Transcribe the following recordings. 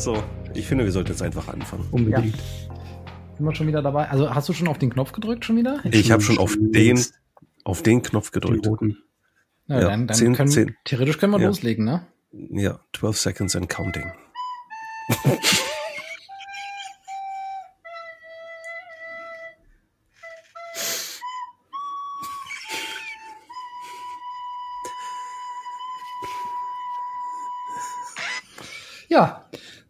So, ich finde, wir sollten jetzt einfach anfangen. Unbedingt. Ja. Sind wir schon wieder dabei? Also hast du schon auf den Knopf gedrückt schon wieder? Ich, ich habe schon auf den, auf den Knopf gedrückt. Den ja, ja, dann, dann 10, können, 10. theoretisch können wir ja. loslegen, ne? Ja, 12 seconds and counting.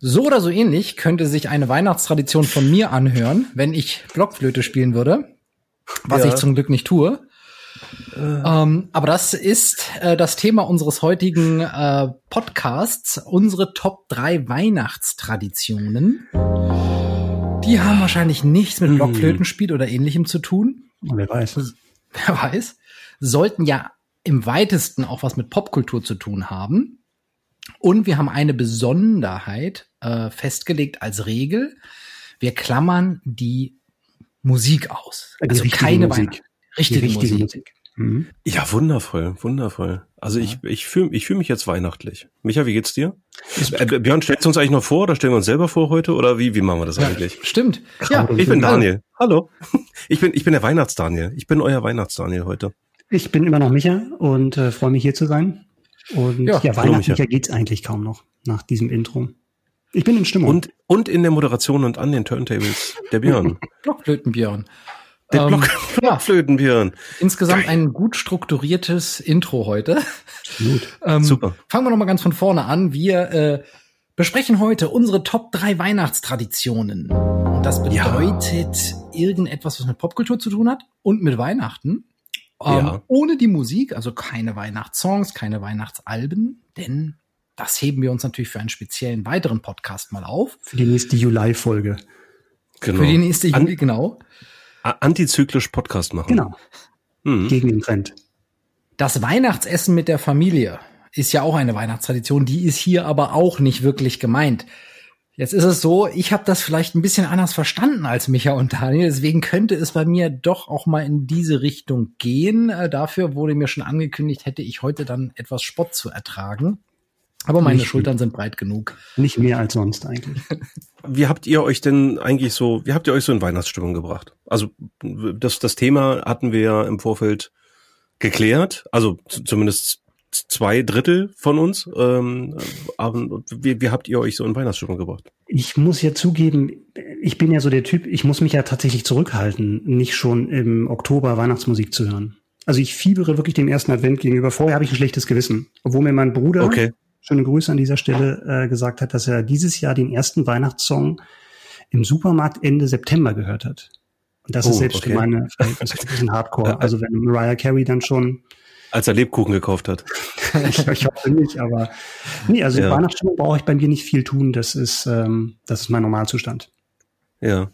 so oder so ähnlich könnte sich eine Weihnachtstradition von mir anhören, wenn ich Blockflöte spielen würde, was ja. ich zum Glück nicht tue. Äh. Ähm, aber das ist äh, das Thema unseres heutigen äh, Podcasts, unsere Top 3 Weihnachtstraditionen. Die haben wahrscheinlich nichts mit hm. Blockflötenspiel oder ähnlichem zu tun. Wer weiß. Wer weiß. Sollten ja im weitesten auch was mit Popkultur zu tun haben. Und wir haben eine Besonderheit äh, festgelegt als Regel. Wir klammern die Musik aus. Die also keine Musik. Richtige, richtige Musik. Musik. Mhm. Ja, wundervoll, wundervoll. Also ja. ich, ich fühle ich fühl mich jetzt weihnachtlich. Micha, wie geht's dir? Äh, Björn, stellst du uns eigentlich noch vor oder stellen wir uns selber vor heute oder wie, wie machen wir das ja, eigentlich? Stimmt. Ja, ich bin Daniel. Hallo. Ich bin, ich bin der Weihnachtsdaniel. Ich bin euer Weihnachtsdaniel heute. Ich bin immer noch Micha und äh, freue mich hier zu sein. Und ja, ja weihnachtlicher geht's eigentlich kaum noch nach diesem Intro. Ich bin in Stimmung. Und, und in der Moderation und an den Turntables der Björn. Blockflötenbjörn. Der ähm, Blockflötenbjörn. Insgesamt ein gut strukturiertes Intro heute. Gut. Ähm, Super. Fangen wir nochmal ganz von vorne an. Wir äh, besprechen heute unsere Top 3 Weihnachtstraditionen. Und das bedeutet ja. irgendetwas, was mit Popkultur zu tun hat und mit Weihnachten. Ähm, ja. Ohne die Musik, also keine Weihnachtssongs, keine Weihnachtsalben, denn das heben wir uns natürlich für einen speziellen weiteren Podcast mal auf. Für die nächste Juli-Folge. Genau. Für die nächste Juli, An genau. Antizyklisch Podcast machen. Genau. Mhm. Gegen den Trend. Das Weihnachtsessen mit der Familie ist ja auch eine Weihnachtstradition, die ist hier aber auch nicht wirklich gemeint. Jetzt ist es so, ich habe das vielleicht ein bisschen anders verstanden als Micha und Daniel, deswegen könnte es bei mir doch auch mal in diese Richtung gehen. Äh, dafür wurde mir schon angekündigt, hätte ich heute dann etwas Spott zu ertragen. Aber meine nicht, Schultern sind breit genug. Nicht mehr als sonst eigentlich. Wie habt ihr euch denn eigentlich so, wie habt ihr euch so in Weihnachtsstimmung gebracht? Also das, das Thema hatten wir ja im Vorfeld geklärt, also zumindest zwei Drittel von uns. Ähm, aber wie, wie habt ihr euch so in Weihnachtsstimmung gebracht? Ich muss ja zugeben, ich bin ja so der Typ, ich muss mich ja tatsächlich zurückhalten, nicht schon im Oktober Weihnachtsmusik zu hören. Also ich fiebere wirklich dem ersten Advent gegenüber. Vorher habe ich ein schlechtes Gewissen. Obwohl mir mein Bruder, okay. schöne Grüße an dieser Stelle, äh, gesagt hat, dass er dieses Jahr den ersten Weihnachtssong im Supermarkt Ende September gehört hat. Und das oh, ist selbst okay. für meine Verhältnisse ein bisschen hardcore. Also wenn Mariah Carey dann schon als er Lebkuchen gekauft hat. ich, ich, hoffe nicht, aber nee, also ja. Weihnachtsstimmung brauche ich bei mir nicht viel tun. Das ist, ähm, das ist mein Normalzustand. Ja.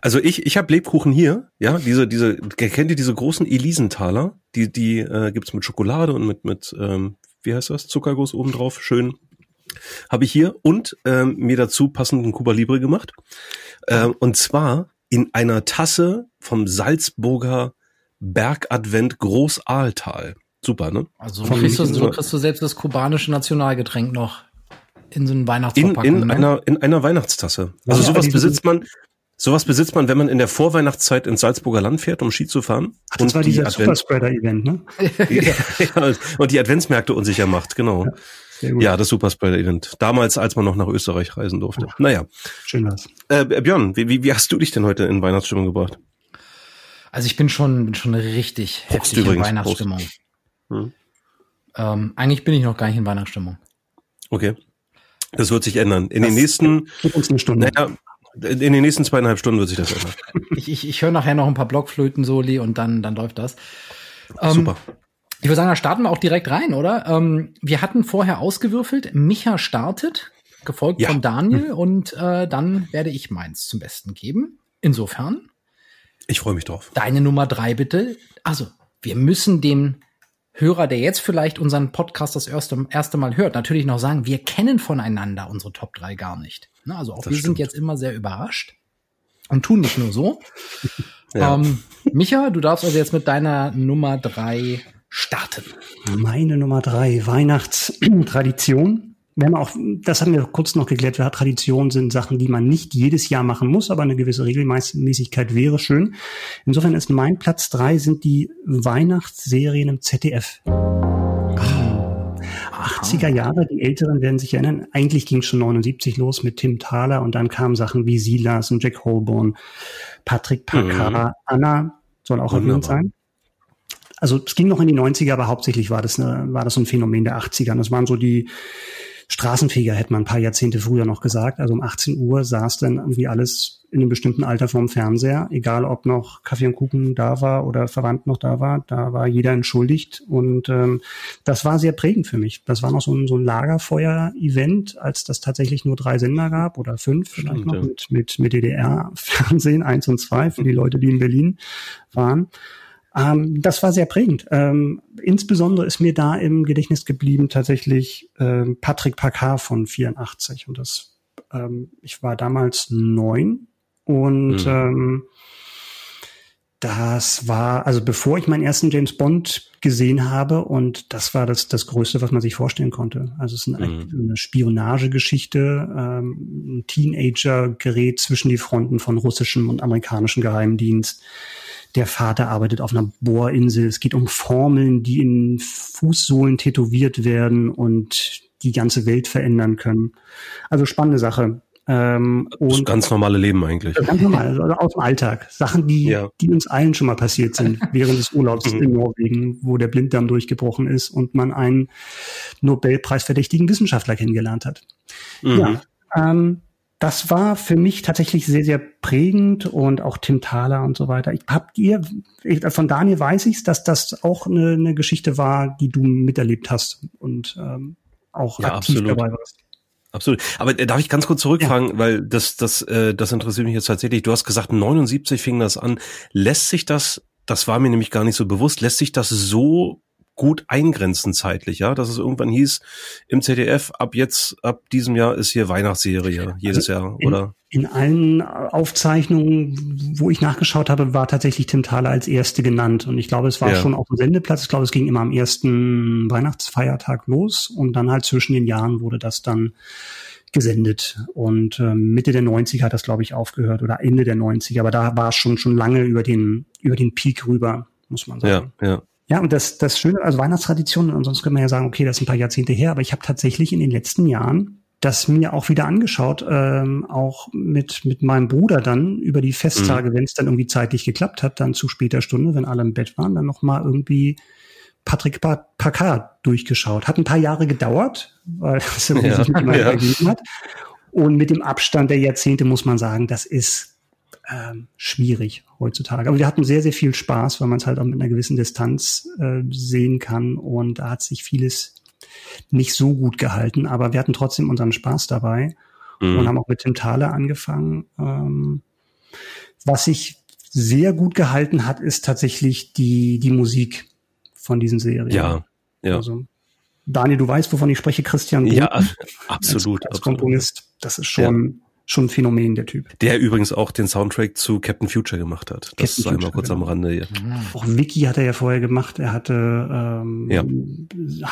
Also ich, ich habe Lebkuchen hier, ja, diese, diese, kennt ihr diese großen Elisenthaler? Die, die äh, gibt's mit Schokolade und mit, mit, ähm, wie heißt das, Zuckerguss obendrauf, schön. Habe ich hier und ähm, mir dazu passenden Cuba Libre gemacht. Ähm, und zwar in einer Tasse vom Salzburger Bergadvent Großaaltal. Super, ne? Also so kriegst, du, so kriegst du selbst das kubanische Nationalgetränk noch in so einem Weihnachtsverpackung. In, in ne? einer in einer Weihnachtstasse. Also ja, sowas besitzt man sowas besitzt man, wenn man in der Vorweihnachtszeit ins Salzburger Land fährt, um Ski zu fahren. Ach, das und war dieser Superspreader-Event, ne? ja, und die Adventsmärkte unsicher macht, genau. Ja, ja das Superspreader-Event. Damals, als man noch nach Österreich reisen durfte. Ja. Naja. Schön was. Äh, Björn, wie, wie hast du dich denn heute in Weihnachtsstimmung gebracht? Also ich bin schon, bin schon richtig Prost heftig in Weihnachtsstimmung. Hm. Ähm, eigentlich bin ich noch gar nicht in Weihnachtsstimmung. Okay. Das wird sich ändern. In das den nächsten, uns eine Stunde. Naja, in den nächsten zweieinhalb Stunden wird sich das ändern. ich ich, ich höre nachher noch ein paar Blockflöten-Soli und dann, dann läuft das. Ähm, Super. Ich würde sagen, da starten wir auch direkt rein, oder? Ähm, wir hatten vorher ausgewürfelt. Micha startet. gefolgt ja. von Daniel und äh, dann werde ich meins zum Besten geben. Insofern. Ich freue mich drauf. Deine Nummer drei bitte. Also, wir müssen dem Hörer, der jetzt vielleicht unseren Podcast das erste, erste Mal hört, natürlich noch sagen, wir kennen voneinander unsere Top 3 gar nicht. Also auch das wir stimmt. sind jetzt immer sehr überrascht und tun nicht nur so. ja. ähm, Micha, du darfst also jetzt mit deiner Nummer drei starten. Meine Nummer drei, Weihnachtstradition. Wir haben auch, das haben wir kurz noch geklärt, Traditionen sind Sachen, die man nicht jedes Jahr machen muss, aber eine gewisse Regelmäßigkeit wäre schön. Insofern ist mein Platz drei sind die Weihnachtsserien im ZDF. 80er Jahre, die Älteren werden sich erinnern, eigentlich ging es schon 79 los mit Tim Thaler und dann kamen Sachen wie Silas und Jack Holborn, Patrick Packard, mhm. Anna soll auch erwähnt sein. Also es ging noch in die 90er, aber hauptsächlich war das, eine, war das ein Phänomen der 80er. Und das waren so die Straßenfeger, hätte man ein paar Jahrzehnte früher noch gesagt. Also um 18 Uhr saß dann irgendwie alles in einem bestimmten Alter vorm Fernseher, egal ob noch Kaffee und Kuchen da war oder Verwandt noch da war, da war jeder entschuldigt. Und ähm, das war sehr prägend für mich. Das war noch so ein, so ein Lagerfeuer-Event, als das tatsächlich nur drei Sender gab oder fünf vielleicht Stimmt, noch ja. mit, mit, mit DDR-Fernsehen, eins und zwei für die Leute, die in Berlin waren. Ähm, das war sehr prägend. Ähm, insbesondere ist mir da im Gedächtnis geblieben tatsächlich ähm, Patrick Packard von 84. Und das, ähm, ich war damals neun und mhm. Das war, also bevor ich meinen ersten James Bond gesehen habe und das war das, das Größte, was man sich vorstellen konnte. Also es ist eine, mhm. eine Spionagegeschichte, ähm, ein Teenager gerät zwischen die Fronten von russischem und amerikanischem Geheimdienst der Vater arbeitet auf einer Bohrinsel. Es geht um Formeln, die in Fußsohlen tätowiert werden und die ganze Welt verändern können. Also spannende Sache. Ähm, das und ganz normale Leben eigentlich. Ganz normal, also aus dem Alltag. Sachen, die, ja. die uns allen schon mal passiert sind während des Urlaubs mhm. in Norwegen, wo der Blinddarm durchgebrochen ist und man einen Nobelpreisverdächtigen Wissenschaftler kennengelernt hat. Mhm. Ja, ähm, das war für mich tatsächlich sehr, sehr prägend und auch Tim Thaler und so weiter. Ich, habt ihr, von Daniel weiß ich dass das auch eine, eine Geschichte war, die du miterlebt hast und ähm, auch ja, aktiv absolut. dabei warst. Absolut. Aber äh, darf ich ganz kurz zurückfragen, ja. weil das, das, äh, das interessiert mich jetzt tatsächlich. Du hast gesagt, 79 fing das an. Lässt sich das, das war mir nämlich gar nicht so bewusst, lässt sich das so gut eingrenzen zeitlich, ja, dass es irgendwann hieß, im ZDF ab jetzt, ab diesem Jahr ist hier Weihnachtsserie jedes also Jahr, oder? In, in allen Aufzeichnungen, wo ich nachgeschaut habe, war tatsächlich Tim Thaler als Erste genannt und ich glaube, es war ja. schon auf dem Sendeplatz, ich glaube, es ging immer am ersten Weihnachtsfeiertag los und dann halt zwischen den Jahren wurde das dann gesendet. Und ähm, Mitte der 90er hat das, glaube ich, aufgehört oder Ende der 90er, aber da war es schon, schon lange über den, über den Peak rüber, muss man sagen. Ja, ja. Ja, und das, das Schöne, also Weihnachtstraditionen, ansonsten können wir ja sagen, okay, das ist ein paar Jahrzehnte her, aber ich habe tatsächlich in den letzten Jahren das mir auch wieder angeschaut, ähm, auch mit, mit meinem Bruder dann über die Festtage, mhm. wenn es dann irgendwie zeitlich geklappt hat, dann zu später Stunde, wenn alle im Bett waren, dann nochmal irgendwie Patrick Packard durchgeschaut. Hat ein paar Jahre gedauert, weil es ja, sich nicht mehr ja. ergeben hat. Und mit dem Abstand der Jahrzehnte muss man sagen, das ist ähm, schwierig heutzutage. Aber wir hatten sehr, sehr viel Spaß, weil man es halt auch mit einer gewissen Distanz äh, sehen kann. Und da hat sich vieles nicht so gut gehalten, aber wir hatten trotzdem unseren Spaß dabei mhm. und haben auch mit Tim Thaler angefangen. Ähm, was sich sehr gut gehalten hat, ist tatsächlich die, die Musik von diesen Serien. Ja, ja. Also, Daniel, du weißt, wovon ich spreche, Christian. Ja, absolut. Als, als Komponist, das ist schon, ja schon ein Phänomen, der Typ. Der übrigens auch den Soundtrack zu Captain Future gemacht hat. Das Captain sei mal kurz genau. am Rande. Ja. Auch Vicky hat er ja vorher gemacht. Er hatte ähm, ja.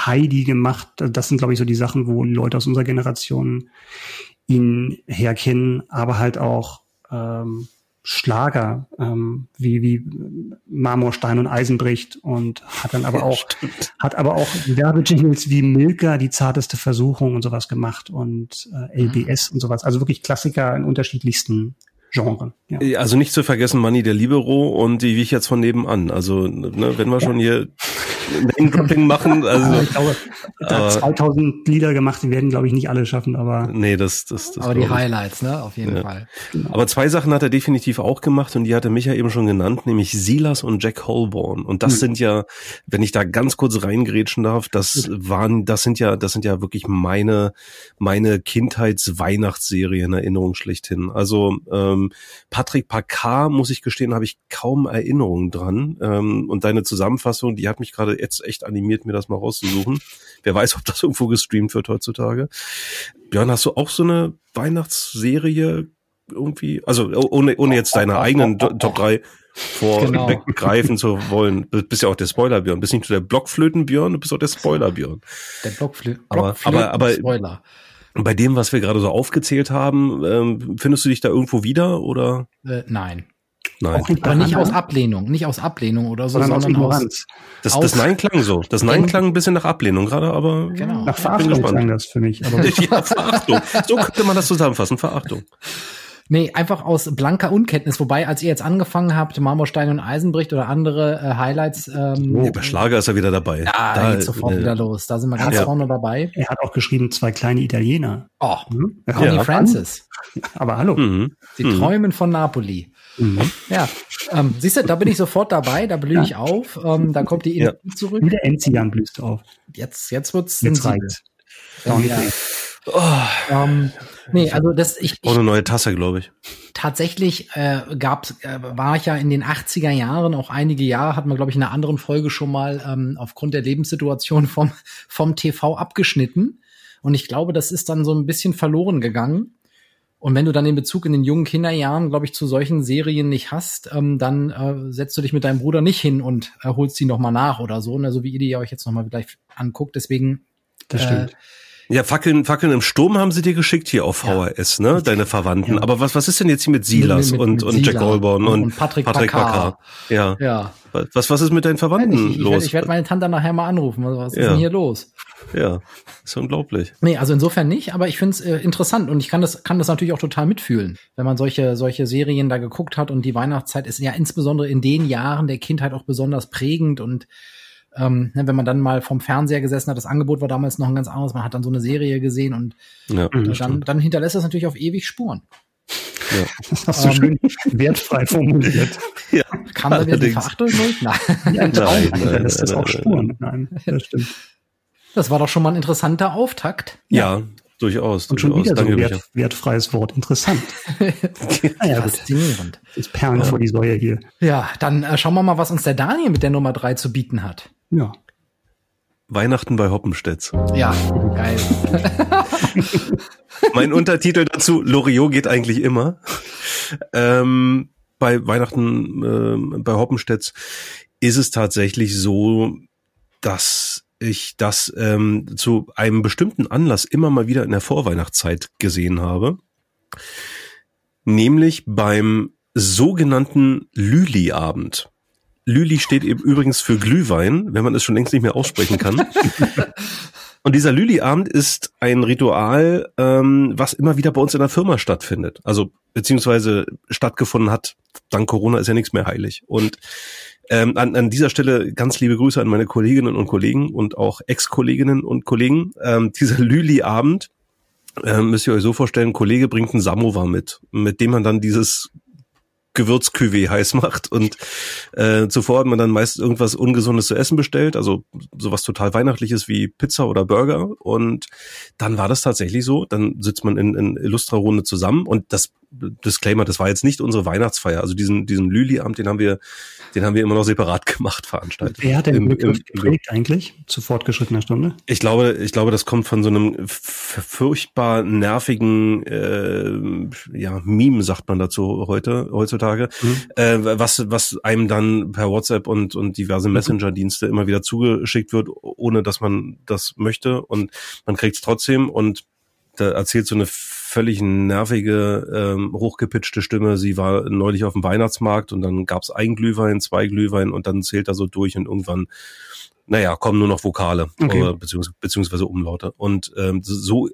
Heidi gemacht. Das sind, glaube ich, so die Sachen, wo Leute aus unserer Generation ihn herkennen, aber halt auch ähm, Schlager, ähm, wie, wie Marmor, Stein und Eisen bricht und hat dann aber auch, hat aber auch Werbejingles wie Milka, die zarteste Versuchung und sowas gemacht und äh, LBS mhm. und sowas. Also wirklich Klassiker in unterschiedlichsten Genren. Ja. Also nicht zu vergessen Money der Libero und die wie ich jetzt von nebenan. Also, ne, wenn wir schon hier Name-Dropping machen. Also, ich glaube, da 2000 Lieder gemacht, die werden, glaube ich, nicht alle schaffen, aber. Nee, das, das, das Aber die Highlights, ne, auf jeden ja. Fall. Aber zwei Sachen hat er definitiv auch gemacht und die hatte Micha eben schon genannt, nämlich Silas und Jack Holborn. Und das mhm. sind ja, wenn ich da ganz kurz reingrätschen darf, das waren, das sind ja, das sind ja wirklich meine, meine Kindheits-Weihnachtsserie in Erinnerung schlechthin. Also ähm, Patrick Packard, muss ich gestehen, habe ich kaum Erinnerungen dran. Ähm, und deine Zusammenfassung, die hat mich gerade jetzt echt animiert, mir das mal rauszusuchen. Wer weiß, ob das irgendwo gestreamt wird heutzutage. Björn, hast du auch so eine Weihnachtsserie irgendwie? Also ohne, ohne jetzt deine eigenen Top 3 vorweggreifen genau. zu wollen. Du bist ja auch der Spoiler-Björn. Bist nicht nur der Blockflöten-Björn, du bist auch der Spoiler-Björn. Der Blockflö aber, Blockflöten aber, aber, Spoiler. Bei dem, was wir gerade so aufgezählt haben, ähm, findest du dich da irgendwo wieder oder? Äh, nein. Nein. aber nicht aus Ablehnung, nicht aus Ablehnung oder so, sondern, sondern aus, aus das, das Nein klang so. Das Nein klang ein bisschen nach Ablehnung gerade, aber genau. nach Verachtung klang das für mich. Aber ja, Verachtung. So könnte man das zusammenfassen, Verachtung. Nee, einfach aus blanker Unkenntnis. Wobei, als ihr jetzt angefangen habt, Marmorstein und Eisenbricht oder andere äh, Highlights. Ähm, oh, bei Schlager ist er wieder dabei. Ja, da geht sofort äh, wieder los. Da sind wir ganz ja. vorne dabei. Er hat auch geschrieben, zwei kleine Italiener. Oh, hm? Connie ja. Francis. Aber hallo. Mhm. Sie mhm. träumen von Napoli. Mhm. Ja, ähm, siehst du, da bin ich sofort dabei, da blühe ich ja. auf, ähm, da kommt die Energie ja. zurück. Wieder Enzian blühst auf. Jetzt, jetzt wird's jetzt reicht. Ja. Oh. Ähm, nee, also das ich, ich eine neue Tasse, glaube ich. Tatsächlich äh, gab's, äh, war ich ja in den 80er Jahren, auch einige Jahre, hat man, glaube ich, in einer anderen Folge schon mal ähm, aufgrund der Lebenssituation vom, vom TV abgeschnitten. Und ich glaube, das ist dann so ein bisschen verloren gegangen. Und wenn du dann den Bezug in den jungen Kinderjahren, glaube ich, zu solchen Serien nicht hast, ähm, dann äh, setzt du dich mit deinem Bruder nicht hin und äh, holst die nochmal nach oder so, ne? so wie ihr die euch jetzt nochmal gleich anguckt. Deswegen. Das stimmt. Äh, ja, Fackeln, Fackeln im Sturm haben sie dir geschickt hier auf VHS, ja. ne? Deine Verwandten. Ja. Aber was, was ist denn jetzt hier mit Silas mit, mit, und, mit und Jack Goldborn und, und, Patrick, Patrick Bacar? Ja. ja. Was, was ist mit deinen Verwandten ich, ich, los? Ich, werde meine Tante nachher mal anrufen. Was ist denn hier los? Ja, ist unglaublich. Nee, also insofern nicht, aber ich finde es äh, interessant und ich kann das, kann das natürlich auch total mitfühlen, wenn man solche, solche Serien da geguckt hat und die Weihnachtszeit ist ja insbesondere in den Jahren der Kindheit auch besonders prägend und ähm, ne, wenn man dann mal vom Fernseher gesessen hat, das Angebot war damals noch ein ganz anderes, man hat dann so eine Serie gesehen und ja, dann, dann hinterlässt das natürlich auf ewig Spuren. Ja. Das hast du ähm, schön wertfrei formuliert. Ja, Kam da wieder die Verachtung durch? Nein. Ja, ein Traum nein, hinterlässt das auch Spuren. Nein, das stimmt. Das war doch schon mal ein interessanter Auftakt. Ja, ja durchaus. Und schon durchaus. wieder so ein wert, wertfreies Wort. Interessant. ja, Faszinierend. Das Perlen vor die Säue hier. Ja, dann äh, schauen wir mal, was uns der Daniel mit der Nummer drei zu bieten hat. Ja. Weihnachten bei Hoppenstedts. Ja, geil. mein Untertitel dazu, Loriot geht eigentlich immer. Ähm, bei Weihnachten äh, bei Hoppenstedts ist es tatsächlich so, dass ich das ähm, zu einem bestimmten Anlass immer mal wieder in der Vorweihnachtszeit gesehen habe. Nämlich beim sogenannten Lüli-Abend. Lüli steht eben übrigens für Glühwein, wenn man es schon längst nicht mehr aussprechen kann. Und dieser Lüli-Abend ist ein Ritual, ähm, was immer wieder bei uns in der Firma stattfindet. Also beziehungsweise stattgefunden hat. Dank Corona ist ja nichts mehr heilig. Und ähm, an, an dieser Stelle ganz liebe Grüße an meine Kolleginnen und Kollegen und auch Ex-Kolleginnen und Kollegen. Ähm, dieser Lüli-Abend ähm, müsst ihr euch so vorstellen, ein Kollege bringt einen Samovar mit, mit dem man dann dieses Gewürzküwe heiß macht. Und äh, zuvor hat man dann meist irgendwas Ungesundes zu essen bestellt, also sowas total Weihnachtliches wie Pizza oder Burger. Und dann war das tatsächlich so, dann sitzt man in, in Illustra-Runde zusammen. Und das Disclaimer, das war jetzt nicht unsere Weihnachtsfeier, also diesen, diesen Lüli-Abend, den haben wir, den haben wir immer noch separat gemacht, veranstaltet. Wer hat den Begriff geprägt eigentlich zu fortgeschrittener Stunde? Ich glaube, ich glaube, das kommt von so einem furchtbar nervigen, äh, ja, Meme sagt man dazu heute, heutzutage, mhm. äh, was, was einem dann per WhatsApp und, und diverse Messenger-Dienste immer wieder zugeschickt wird, ohne dass man das möchte und man kriegt es trotzdem und da erzählt so eine völlig nervige, ähm, hochgepitchte Stimme. Sie war neulich auf dem Weihnachtsmarkt und dann gab's ein Glühwein, zwei Glühwein und dann zählt er so durch und irgendwann naja, kommen nur noch Vokale okay. oder beziehungsweise, beziehungsweise Umlaute. Und ähm, so,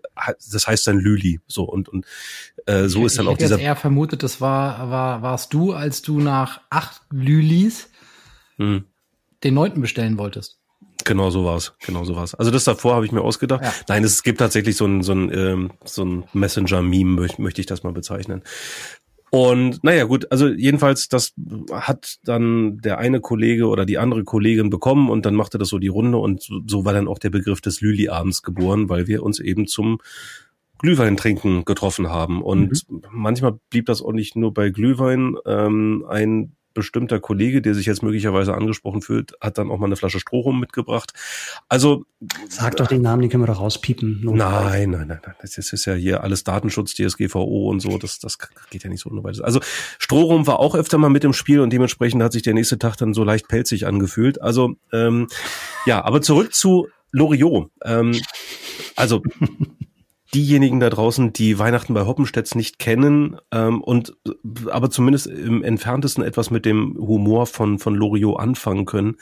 das heißt dann Lüli. So und und äh, so ich, ist dann auch dieser. Ich eher vermutet, das war war warst du, als du nach acht Lülis hm. den neunten bestellen wolltest. Genau so war's, genau so war's. Also das davor habe ich mir ausgedacht. Ja. Nein, es gibt tatsächlich so ein so ein ähm, so ein Messenger-Meme, möchte möchte ich das mal bezeichnen. Und naja, gut, also jedenfalls, das hat dann der eine Kollege oder die andere Kollegin bekommen und dann machte das so die Runde und so war dann auch der Begriff des Lüli-Abends geboren, weil wir uns eben zum Glühwein trinken getroffen haben. Und mhm. manchmal blieb das auch nicht nur bei Glühwein. Ähm, ein bestimmter Kollege, der sich jetzt möglicherweise angesprochen fühlt, hat dann auch mal eine Flasche Strohrum mitgebracht. Also sag doch den Namen, den können wir doch rauspiepen. Nein, nein, nein, nein. Das ist ja hier alles Datenschutz, DSGVO und so. Das, das geht ja nicht so ohne weiteres. Also Strohrum war auch öfter mal mit im Spiel und dementsprechend hat sich der nächste Tag dann so leicht pelzig angefühlt. Also ähm, ja, aber zurück zu Loriot. Ähm, also diejenigen da draußen, die Weihnachten bei Hoppenstedts nicht kennen ähm, und aber zumindest im entferntesten etwas mit dem Humor von von Loriot anfangen können,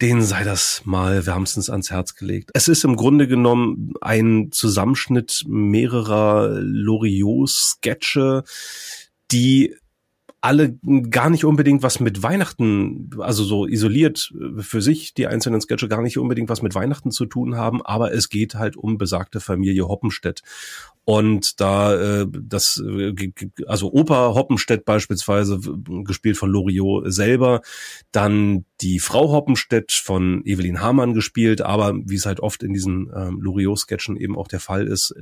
denen sei das mal wärmstens ans Herz gelegt. Es ist im Grunde genommen ein Zusammenschnitt mehrerer Loriot-Sketche, die alle gar nicht unbedingt was mit Weihnachten, also so isoliert äh, für sich die einzelnen Sketche gar nicht unbedingt was mit Weihnachten zu tun haben, aber es geht halt um besagte Familie Hoppenstedt. Und da äh, das, äh, also Opa Hoppenstedt beispielsweise, gespielt von Loriot selber, dann die Frau Hoppenstedt von Evelyn Hamann gespielt, aber wie es halt oft in diesen ähm, Loriot-Sketchen eben auch der Fall ist,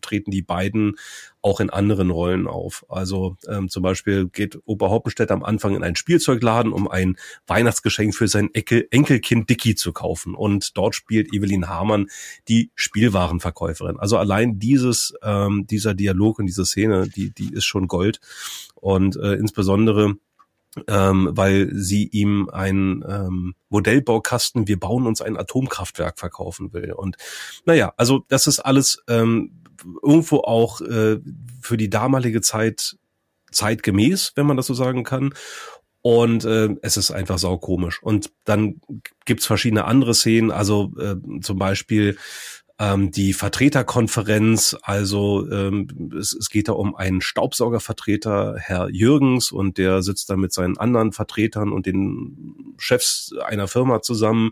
treten die beiden auch in anderen Rollen auf. Also ähm, zum Beispiel geht Opa Hoppenstedt am Anfang in einen Spielzeugladen, um ein Weihnachtsgeschenk für sein Enkel Enkelkind Dicky zu kaufen. Und dort spielt Evelyn Hamann die Spielwarenverkäuferin. Also allein dieses ähm, dieser Dialog und diese Szene, die, die ist schon Gold. Und äh, insbesondere ähm, weil sie ihm ein ähm, Modellbaukasten, wir bauen uns ein Atomkraftwerk verkaufen will. Und naja, also das ist alles ähm, irgendwo auch äh, für die damalige Zeit zeitgemäß, wenn man das so sagen kann. Und äh, es ist einfach saukomisch. Und dann gibt's verschiedene andere Szenen, also äh, zum Beispiel ähm, die Vertreterkonferenz, also ähm, es, es geht da um einen Staubsaugervertreter, Herr Jürgens, und der sitzt da mit seinen anderen Vertretern und den Chefs einer Firma zusammen,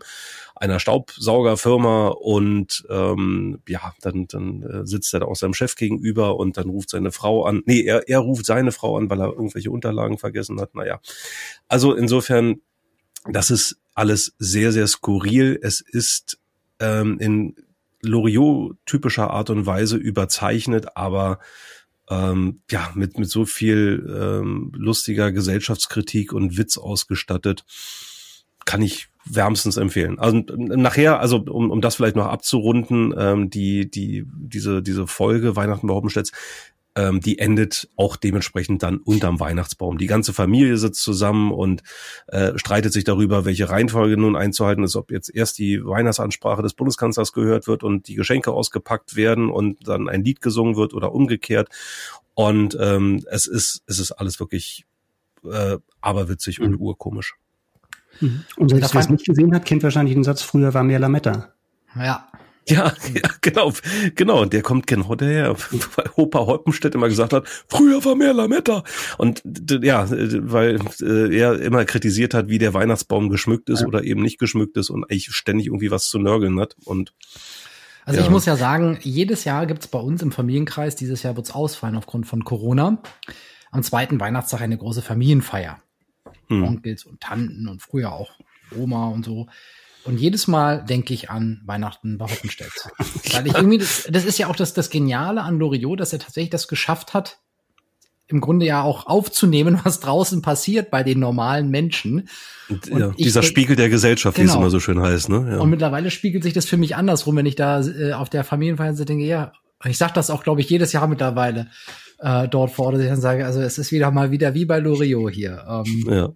einer Staubsaugerfirma und ähm, ja, dann, dann äh, sitzt er da auch seinem Chef gegenüber und dann ruft seine Frau an. Nee, er, er ruft seine Frau an, weil er irgendwelche Unterlagen vergessen hat. Naja. Also insofern, das ist alles sehr, sehr skurril. Es ist ähm, in Loriot-typischer Art und Weise überzeichnet, aber ähm, ja, mit, mit so viel ähm, lustiger Gesellschaftskritik und Witz ausgestattet, kann ich wärmstens empfehlen. Also nachher, also um, um das vielleicht noch abzurunden, ähm, die, die, diese, diese Folge Weihnachten bei Hoppenstedts ähm, die endet auch dementsprechend dann unterm Weihnachtsbaum. Die ganze Familie sitzt zusammen und äh, streitet sich darüber, welche Reihenfolge nun einzuhalten ist, ob jetzt erst die Weihnachtsansprache des Bundeskanzlers gehört wird und die Geschenke ausgepackt werden und dann ein Lied gesungen wird oder umgekehrt. Und ähm, es ist, es ist alles wirklich äh, aberwitzig mhm. und urkomisch. Mhm. Und wer es nicht gesehen hat, kennt wahrscheinlich den Satz, früher war mehr Lametta. Ja. Ja, ja, genau, genau. Der kommt genau daher, weil Opa Hoppenstedt immer gesagt hat, früher war mehr Lametta. Und ja, weil äh, er immer kritisiert hat, wie der Weihnachtsbaum geschmückt ist ja. oder eben nicht geschmückt ist und eigentlich ständig irgendwie was zu nörgeln hat. Und also ja. ich muss ja sagen, jedes Jahr gibt's bei uns im Familienkreis, dieses Jahr wird's ausfallen aufgrund von Corona, am zweiten Weihnachtstag eine große Familienfeier. Hm. Onkels und Tanten und früher auch Oma und so. Und jedes Mal denke ich an Weihnachten bei Hoppenstedt. Weil ich irgendwie, das, das ist ja auch das, das Geniale an Loriot, dass er tatsächlich das geschafft hat, im Grunde ja auch aufzunehmen, was draußen passiert bei den normalen Menschen. Und, ja, dieser denk, Spiegel der Gesellschaft, genau. wie es genau. immer so schön heißt. Ne? Ja. Und mittlerweile spiegelt sich das für mich andersrum, wenn ich da äh, auf der Familienfeier denke, ja, ich sag das auch, glaube ich, jedes Jahr mittlerweile äh, dort vor, dass ich dann sage, also es ist wieder mal wieder wie bei Loriot hier. Ähm, ja.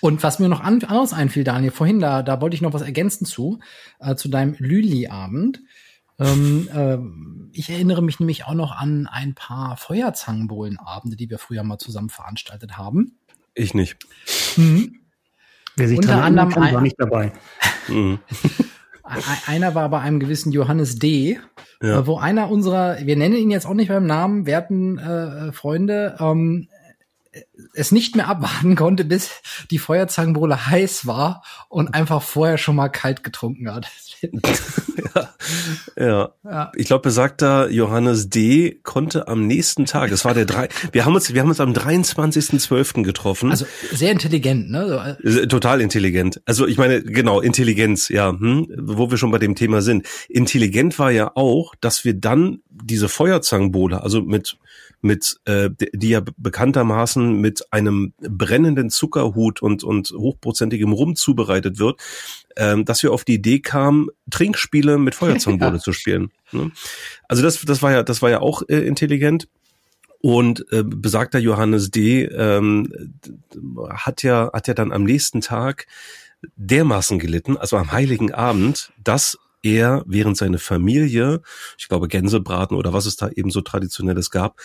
Und was mir noch an, anderes einfiel, Daniel, vorhin, da, da wollte ich noch was ergänzen zu, äh, zu deinem Lüli-Abend. Ähm, äh, ich erinnere mich nämlich auch noch an ein paar Feuerzangenbowlen-Abende, die wir früher mal zusammen veranstaltet haben. Ich nicht. Mhm. Wer sich Unter anderem kann, war nicht dabei. Mhm. einer war bei einem gewissen Johannes D., ja. Wo einer unserer, wir nennen ihn jetzt auch nicht beim Namen, werten äh, Freunde, ähm, es nicht mehr abwarten konnte, bis die Feuerzangenbowle heiß war und einfach vorher schon mal kalt getrunken hat. ja, ja. ja. Ich glaube, besagter Johannes D. konnte am nächsten Tag, es war der drei, wir haben uns, wir haben uns am 23.12. getroffen. Also sehr intelligent, ne? Äh, total intelligent. Also ich meine, genau, Intelligenz, ja, hm, wo wir schon bei dem Thema sind. Intelligent war ja auch, dass wir dann diese Feuerzangenbowle, also mit mit äh, die ja bekanntermaßen mit einem brennenden Zuckerhut und und hochprozentigem Rum zubereitet wird, ähm, dass wir auf die Idee kamen, Trinkspiele mit Feuerzangenbowle ja. zu spielen. Ne? Also das das war ja das war ja auch äh, intelligent. Und äh, besagter Johannes D. Ähm, hat ja hat ja dann am nächsten Tag dermaßen gelitten, also am heiligen Abend, dass er, während seine Familie, ich glaube Gänsebraten oder was es da eben so traditionelles gab,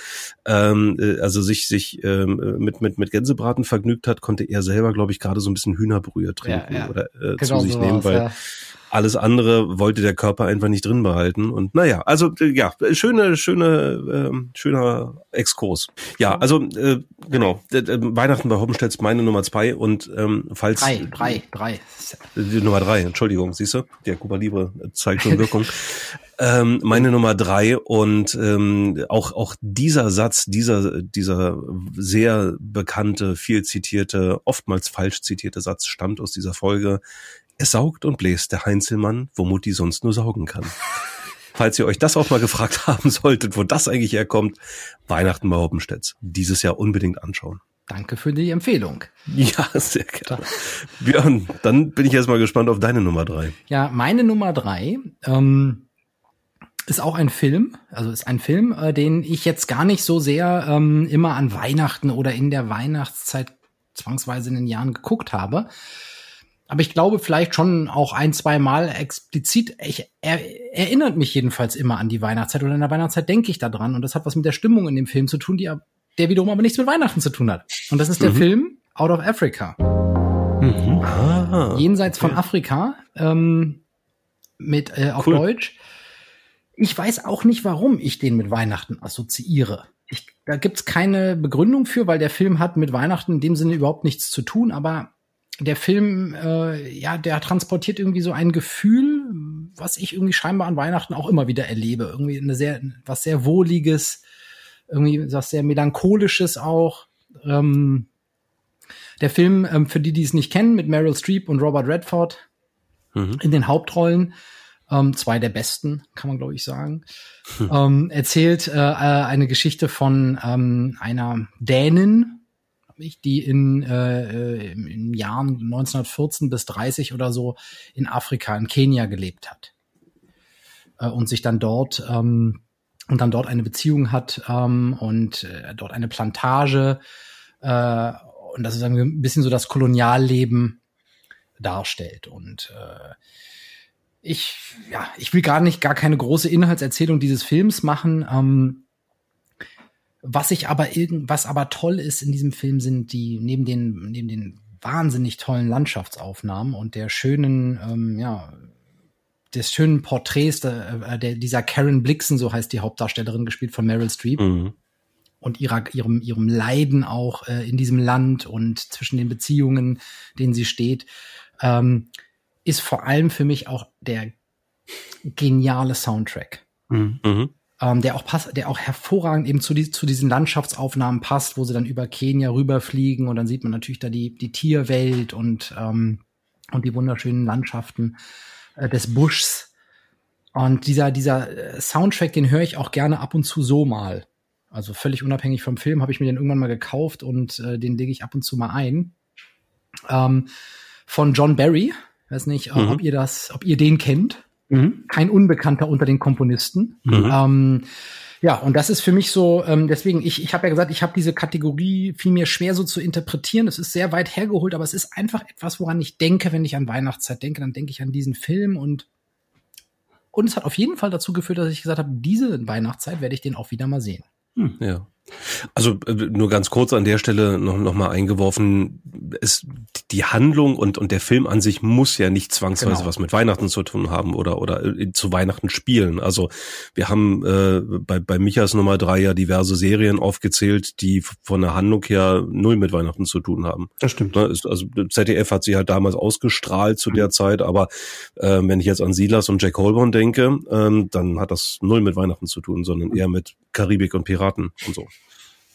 ähm, äh, also sich sich ähm, mit mit mit Gänsebraten vergnügt hat, konnte er selber, glaube ich, gerade so ein bisschen Hühnerbrühe trinken ja, ja. oder äh, genau zu sich so nehmen, weil ja. Alles andere wollte der Körper einfach nicht drin behalten. Und naja, also äh, ja, schöne, schöne, äh, schöner Exkurs. Ja, also äh, genau, Weihnachten bei Hoppenstedt meine Nummer zwei und ähm, falls drei, drei, drei. Die Nummer drei, Entschuldigung, siehst du, der Cuba Libre zeigt schon Wirkung. ähm, meine Nummer drei und ähm, auch auch dieser Satz, dieser dieser sehr bekannte, viel zitierte, oftmals falsch zitierte Satz stammt aus dieser Folge. Er saugt und bläst der Heinzelmann, wo Mutti sonst nur saugen kann. Falls ihr euch das auch mal gefragt haben solltet, wo das eigentlich herkommt, Weihnachten bei Hoppenstedt. Dieses Jahr unbedingt anschauen. Danke für die Empfehlung. Ja, sehr gerne. Björn, dann bin ich erstmal gespannt auf deine Nummer drei. Ja, meine Nummer drei ähm, ist auch ein Film, also ist ein Film, äh, den ich jetzt gar nicht so sehr ähm, immer an Weihnachten oder in der Weihnachtszeit zwangsweise in den Jahren geguckt habe, aber ich glaube vielleicht schon auch ein, zwei Mal explizit. Ich, er erinnert mich jedenfalls immer an die Weihnachtszeit oder in der Weihnachtszeit denke ich da dran und das hat was mit der Stimmung in dem Film zu tun, die, der wiederum aber nichts mit Weihnachten zu tun hat. Und das ist der mhm. Film Out of Africa. Mhm. Ah, Jenseits okay. von Afrika ähm, mit äh, auf cool. Deutsch. Ich weiß auch nicht, warum ich den mit Weihnachten assoziiere. Ich, da gibt's keine Begründung für, weil der Film hat mit Weihnachten in dem Sinne überhaupt nichts zu tun, aber der Film, äh, ja, der transportiert irgendwie so ein Gefühl, was ich irgendwie scheinbar an Weihnachten auch immer wieder erlebe. Irgendwie eine sehr, was sehr Wohliges, irgendwie was sehr Melancholisches auch. Ähm, der Film, ähm, für die, die es nicht kennen, mit Meryl Streep und Robert Redford mhm. in den Hauptrollen, ähm, zwei der besten, kann man glaube ich sagen, mhm. ähm, erzählt äh, äh, eine Geschichte von ähm, einer Dänin, ich, die in, äh, in Jahren 1914 bis 30 oder so in Afrika, in Kenia gelebt hat. Äh, und sich dann dort ähm, und dann dort eine Beziehung hat ähm, und äh, dort eine Plantage äh, und das ist ein bisschen so das Kolonialleben darstellt. Und äh, ich, ja, ich will gar nicht, gar keine große Inhaltserzählung dieses Films machen. Ähm, was ich aber irgend, was aber toll ist in diesem Film sind die, neben den, neben den wahnsinnig tollen Landschaftsaufnahmen und der schönen, ähm, ja, des schönen Porträts der, äh, der, dieser Karen Blixen, so heißt die Hauptdarstellerin, gespielt von Meryl Streep. Mhm. Und ihrer, ihrem, ihrem Leiden auch äh, in diesem Land und zwischen den Beziehungen, denen sie steht, ähm, ist vor allem für mich auch der geniale Soundtrack. Mhm. Ähm, der auch passt, der auch hervorragend eben zu, die, zu diesen Landschaftsaufnahmen passt, wo sie dann über Kenia rüberfliegen und dann sieht man natürlich da die, die Tierwelt und, ähm, und die wunderschönen Landschaften äh, des Buschs. Und dieser, dieser äh, Soundtrack, den höre ich auch gerne ab und zu so mal. Also völlig unabhängig vom Film habe ich mir den irgendwann mal gekauft und äh, den lege ich ab und zu mal ein. Ähm, von John Barry. Weiß nicht, mhm. ob ihr das, ob ihr den kennt. Mhm. Kein Unbekannter unter den Komponisten. Mhm. Ähm, ja, und das ist für mich so, ähm, deswegen, ich, ich habe ja gesagt, ich habe diese Kategorie viel mir schwer so zu interpretieren. Es ist sehr weit hergeholt, aber es ist einfach etwas, woran ich denke, wenn ich an Weihnachtszeit denke, dann denke ich an diesen Film und und es hat auf jeden Fall dazu geführt, dass ich gesagt habe, diese Weihnachtszeit werde ich den auch wieder mal sehen. Hm. Ja. Also äh, nur ganz kurz an der Stelle noch, noch mal eingeworfen, es, die Handlung und, und der Film an sich muss ja nicht zwangsweise genau. was mit Weihnachten zu tun haben oder, oder äh, zu Weihnachten spielen. Also wir haben äh, bei, bei Michas Nummer drei ja diverse Serien aufgezählt, die von der Handlung her null mit Weihnachten zu tun haben. Das stimmt. Ne, also ZDF hat sie halt damals ausgestrahlt zu mhm. der Zeit, aber äh, wenn ich jetzt an Silas und Jack Holborn denke, ähm, dann hat das null mit Weihnachten zu tun, sondern eher mit Karibik und Piraten und so.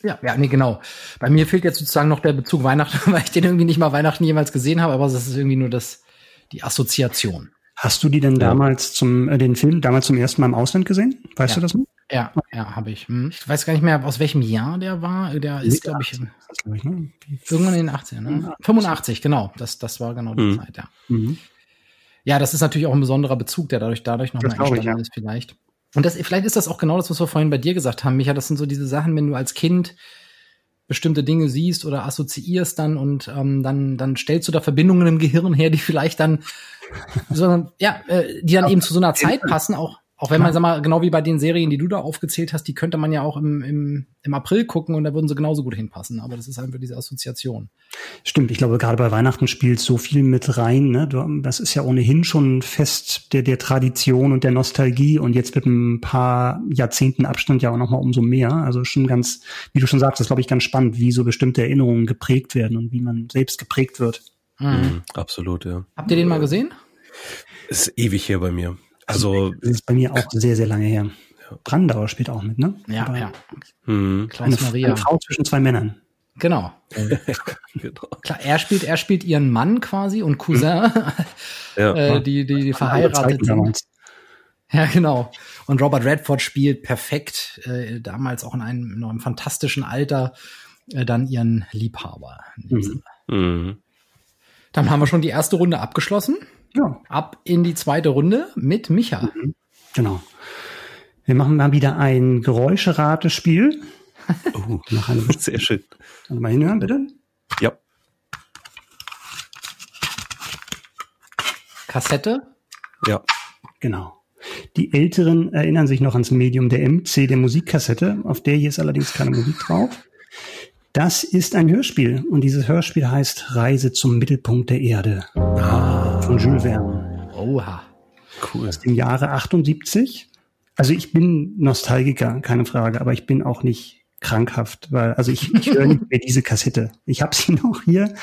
Ja, ja, nee, genau. Bei mir fehlt jetzt sozusagen noch der Bezug Weihnachten, weil ich den irgendwie nicht mal Weihnachten jemals gesehen habe, aber das ist irgendwie nur das, die Assoziation. Hast du die denn damals zum, äh, den Film damals zum ersten Mal im Ausland gesehen? Weißt ja. du das noch? Ja, ja, habe ich. Hm. Ich weiß gar nicht mehr, aus welchem Jahr der war. Der ist, glaube ich, glaub ich ne? irgendwann in den 80ern, ne? 85, genau. Das, das war genau die mhm. Zeit, ja. Mhm. Ja, das ist natürlich auch ein besonderer Bezug, der dadurch, dadurch nochmal entstanden ich, ja. ist, vielleicht. Und das, vielleicht ist das auch genau das, was wir vorhin bei dir gesagt haben, Micha. Das sind so diese Sachen, wenn du als Kind bestimmte Dinge siehst oder assoziierst dann und ähm, dann, dann stellst du da Verbindungen im Gehirn her, die vielleicht dann, sondern ja, äh, die dann eben zu so einer Zeit passen, auch auch wenn man, sag mal, genau wie bei den Serien, die du da aufgezählt hast, die könnte man ja auch im, im, im April gucken und da würden sie genauso gut hinpassen. Aber das ist einfach diese Assoziation. Stimmt, ich glaube, gerade bei Weihnachten spielt so viel mit rein. Ne? Das ist ja ohnehin schon fest der, der Tradition und der Nostalgie und jetzt mit ein paar Jahrzehnten Abstand ja auch nochmal umso mehr. Also schon ganz, wie du schon sagst, das glaube ich ganz spannend, wie so bestimmte Erinnerungen geprägt werden und wie man selbst geprägt wird. Mhm. Mhm, absolut, ja. Habt ihr den mal gesehen? Ist ewig hier bei mir. Also, das ist bei mir auch sehr, sehr lange her. Brandauer spielt auch mit, ne? Ja, Aber ja. Hm. Klaus eine, Maria. Eine Frau zwischen zwei Männern. Genau. genau. Klar, er spielt, er spielt ihren Mann quasi und Cousin, ja. äh, die, die, die verheiratet sind. Ja, genau. Und Robert Redford spielt perfekt, äh, damals auch in einem, in einem fantastischen Alter, äh, dann ihren Liebhaber. Mhm. Mhm. Dann haben wir schon die erste Runde abgeschlossen. Ja. Ab in die zweite Runde mit Micha. Mhm. Genau. Wir machen mal wieder ein Geräuscheratespiel. Oh, sehr schön. Mal hinhören, bitte. Ja. Kassette? Ja. Genau. Die Älteren erinnern sich noch ans Medium der MC, der Musikkassette. Auf der hier ist allerdings keine Musik drauf. Das ist ein Hörspiel und dieses Hörspiel heißt Reise zum Mittelpunkt der Erde ah. Von Jules Verne. Oha. Cool. Aus dem Jahre 78. Also ich bin Nostalgiker, keine Frage, aber ich bin auch nicht krankhaft, weil also ich, ich höre nicht mehr diese Kassette. Ich habe sie noch hier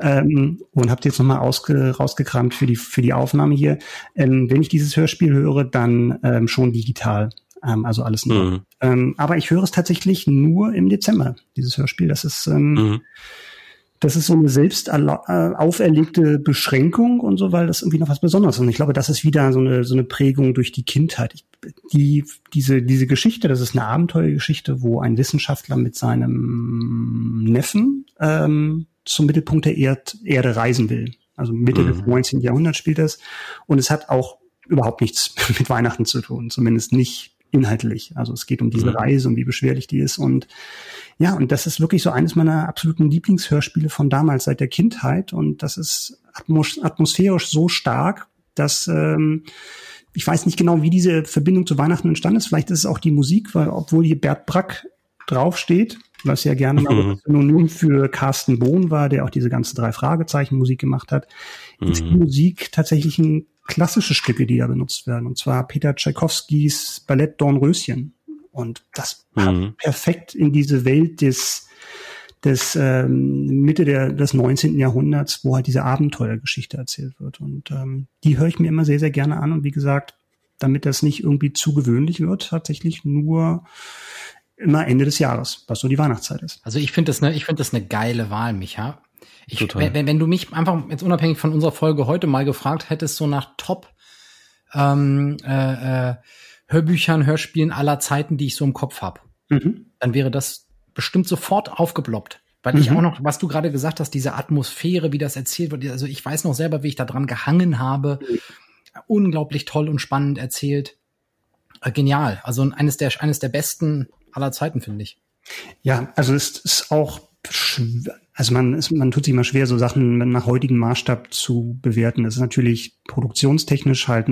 ähm, und habe jetzt nochmal rausgekramt für die für die Aufnahme hier. Ähm, wenn ich dieses Hörspiel höre, dann ähm, schon digital. Ähm, also alles nur. Mhm. Ähm, aber ich höre es tatsächlich nur im Dezember, dieses Hörspiel. Das ist, ähm, mhm. Das ist so eine selbst äh, auferlegte Beschränkung und so, weil das irgendwie noch was Besonderes ist. Und ich glaube, das ist wieder so eine, so eine Prägung durch die Kindheit. Ich, die, diese, diese Geschichte, das ist eine Abenteuergeschichte, wo ein Wissenschaftler mit seinem Neffen ähm, zum Mittelpunkt der Erd Erde reisen will. Also Mitte mhm. des 19. Jahrhunderts spielt das. Und es hat auch überhaupt nichts mit Weihnachten zu tun, zumindest nicht inhaltlich. Also es geht um diese mhm. Reise und wie beschwerlich die ist. Und ja, und das ist wirklich so eines meiner absoluten Lieblingshörspiele von damals, seit der Kindheit. Und das ist atmos atmosphärisch so stark, dass ähm, ich weiß nicht genau, wie diese Verbindung zu Weihnachten entstanden ist. Vielleicht ist es auch die Musik, weil obwohl hier Bert Brack draufsteht, was ja gerne mal mhm. synonym für Carsten Bohn war, der auch diese ganze drei Fragezeichen Musik gemacht hat, mhm. ist die Musik tatsächlich ein klassische Stücke, die da benutzt werden. Und zwar Peter Tchaikovskis Ballett Dornröschen. Und das mhm. perfekt in diese Welt des, des ähm, Mitte der, des 19. Jahrhunderts, wo halt diese Abenteuergeschichte erzählt wird. Und ähm, die höre ich mir immer sehr, sehr gerne an. Und wie gesagt, damit das nicht irgendwie zu gewöhnlich wird, tatsächlich nur immer Ende des Jahres, was so die Weihnachtszeit ist. Also ich finde das eine, ich finde das eine geile Wahl, Micha. Ich, wenn, wenn du mich einfach jetzt unabhängig von unserer Folge heute mal gefragt hättest, so nach Top ähm, äh, äh, Hörbüchern, Hörspielen aller Zeiten, die ich so im Kopf habe, mhm. dann wäre das bestimmt sofort aufgeploppt. Weil mhm. ich auch noch, was du gerade gesagt hast, diese Atmosphäre, wie das erzählt wird, also ich weiß noch selber, wie ich da dran gehangen habe. Mhm. Unglaublich toll und spannend erzählt. Äh, genial. Also eines der, eines der besten aller Zeiten, finde ich. Ja, also es ist auch also man, ist, man tut sich immer schwer, so Sachen nach heutigem Maßstab zu bewerten. Das ist natürlich produktionstechnisch halt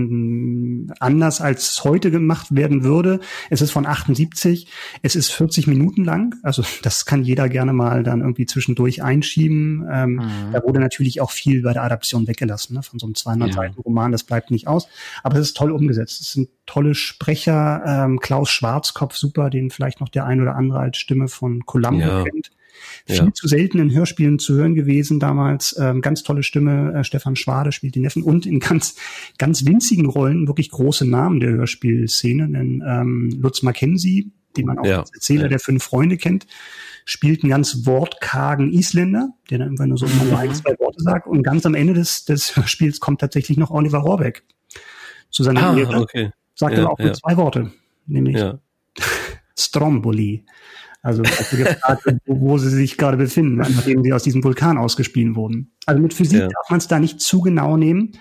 anders, als heute gemacht werden würde. Es ist von 78, es ist 40 Minuten lang, also das kann jeder gerne mal dann irgendwie zwischendurch einschieben. Ähm, mhm. Da wurde natürlich auch viel bei der Adaption weggelassen, ne? von so einem 200 Seiten Roman, das bleibt nicht aus. Aber es ist toll umgesetzt. Es sind tolle Sprecher, ähm, Klaus Schwarzkopf, super, den vielleicht noch der ein oder andere als Stimme von Columbo ja. kennt viel ja. zu selten in Hörspielen zu hören gewesen damals. Ähm, ganz tolle Stimme, äh, Stefan Schwade spielt die Neffen und in ganz, ganz winzigen Rollen wirklich große Namen der Hörspielszene. Denn ähm, Lutz Mackenzie, den man auch ja. als Erzähler ja. der fünf Freunde kennt, spielt einen ganz wortkargen Isländer, der dann irgendwann nur so mhm. ein, zwei Worte sagt. Und ganz am Ende des, des Hörspiels kommt tatsächlich noch Oliver Rohrbeck zu seiner ah, Ehre. Okay. Sagt ja, er auch nur zwei Worte, nämlich Stromboli. Also als gefragt, wo, wo sie sich gerade befinden, nachdem sie aus diesem Vulkan ausgespielt wurden. Also mit Physik ja. darf man es da nicht zu genau nehmen.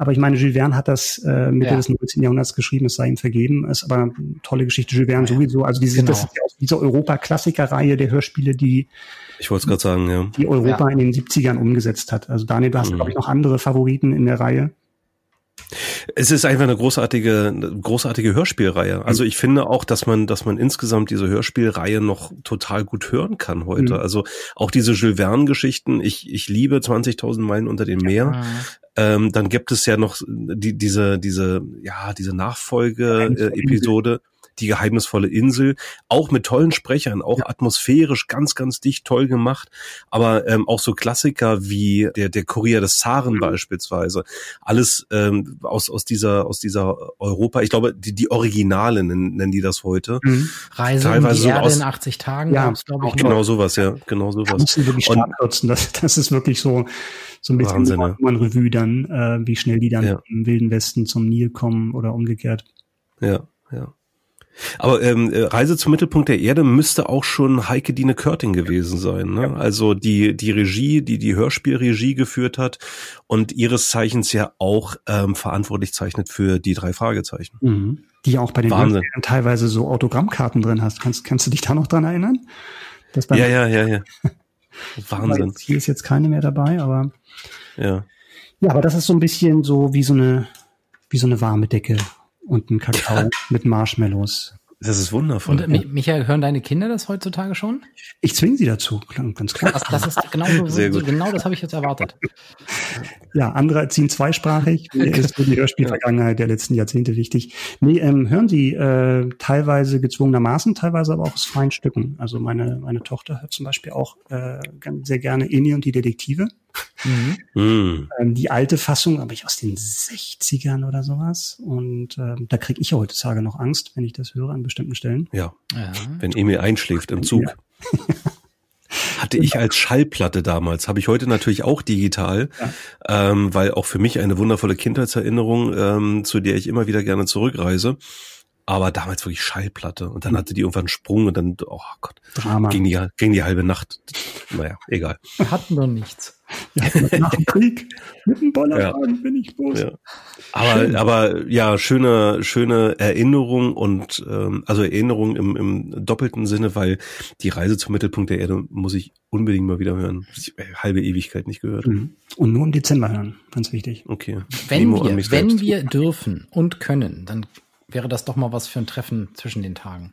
Aber ich meine, Jules Verne hat das äh, Mitte ja. des 19. Jahrhunderts geschrieben, es sei ihm vergeben. Ist aber eine tolle Geschichte, Jules Verne sowieso. Also diese, genau. das ist ja auch diese Europa-Klassiker-Reihe der Hörspiele, die ich wollte es gerade sagen, ja. Die Europa ja. in den 70ern umgesetzt hat. Also Daniel, du hast, mhm. glaube ich, noch andere Favoriten in der Reihe. Es ist einfach eine großartige, großartige Hörspielreihe. Also ich finde auch, dass man, dass man insgesamt diese Hörspielreihe noch total gut hören kann heute. Mhm. Also auch diese Jules Verne Geschichten. Ich, ich liebe 20.000 Meilen unter dem Meer. Ja. Ähm, dann gibt es ja noch die, diese, diese, ja, diese Nachfolge-Episode. Äh, die geheimnisvolle Insel, auch mit tollen Sprechern, auch ja. atmosphärisch ganz, ganz dicht toll gemacht, aber ähm, auch so Klassiker wie der, der Kurier des Zaren mhm. beispielsweise, alles ähm, aus, aus dieser, aus dieser Europa, ich glaube, die, die Originale nennen, nennen die das heute. Mhm. Reise Teilweise um die Erde so aus, in 80 Tagen, ja, glaube ich. Genau sowas, ja, genau sowas. Da müssen wirklich stark das, das ist wirklich so, so ein bisschen Wahnsinn, ja. ein Revue dann, äh, wie schnell die dann ja. im Wilden Westen zum Nil kommen oder umgekehrt. Ja, ja. Aber ähm, äh, Reise zum Mittelpunkt der Erde müsste auch schon Heike Dine Körting gewesen sein. Ne? Also die die Regie, die die Hörspielregie geführt hat und ihres Zeichens ja auch ähm, verantwortlich zeichnet für die drei Fragezeichen. Mhm. Die auch bei den Wahnsinn. teilweise so Autogrammkarten drin hast. Kannst kannst du dich da noch dran erinnern? ja, ja, ja, ja. Wahnsinn. Hier ist jetzt keine mehr dabei, aber ja. Ja, aber das ist so ein bisschen so wie so eine wie so eine warme Decke und ein Kakao mit Marshmallows. Das ist wundervoll. Und ja. Michael, hören deine Kinder das heutzutage schon? Ich zwinge sie dazu, ganz klar. Das, das ist genau so, Sehr gut. genau das habe ich jetzt erwartet. Ja, andere erziehen zweisprachig. Mir ist für die Hörspielvergangenheit der letzten Jahrzehnte wichtig. Nee, ähm, hören sie äh, teilweise gezwungenermaßen, teilweise aber auch aus freien Stücken. Also meine, meine Tochter hört zum Beispiel auch äh, sehr gerne Eni und die Detektive. Mhm. mhm. Ähm, die alte Fassung, aber ich aus den 60ern oder sowas. Und ähm, da kriege ich ja heutzutage noch Angst, wenn ich das höre an bestimmten Stellen. Ja. ja. Wenn Emil einschläft im Zug. Ja. Hatte ich als Schallplatte damals, habe ich heute natürlich auch digital, ja. ähm, weil auch für mich eine wundervolle Kindheitserinnerung, ähm, zu der ich immer wieder gerne zurückreise aber damals wirklich Schallplatte und dann hm. hatte die irgendwann einen Sprung und dann, oh Gott, Drama. ging die, ging die halbe Nacht. Naja, egal. Wir hatten doch nichts. Ja, nach dem Krieg mit dem Bollerwagen ja. bin ich los. Ja. Aber, aber ja, schöne, schöne Erinnerung und ähm, also Erinnerung im, im doppelten Sinne, weil die Reise zum Mittelpunkt der Erde muss ich unbedingt mal wieder hören. Ich halbe Ewigkeit nicht gehört. Mhm. Und nur im Dezember hören, ganz wichtig. Okay. Wenn wir, wenn wir dürfen und können, dann wäre das doch mal was für ein Treffen zwischen den Tagen.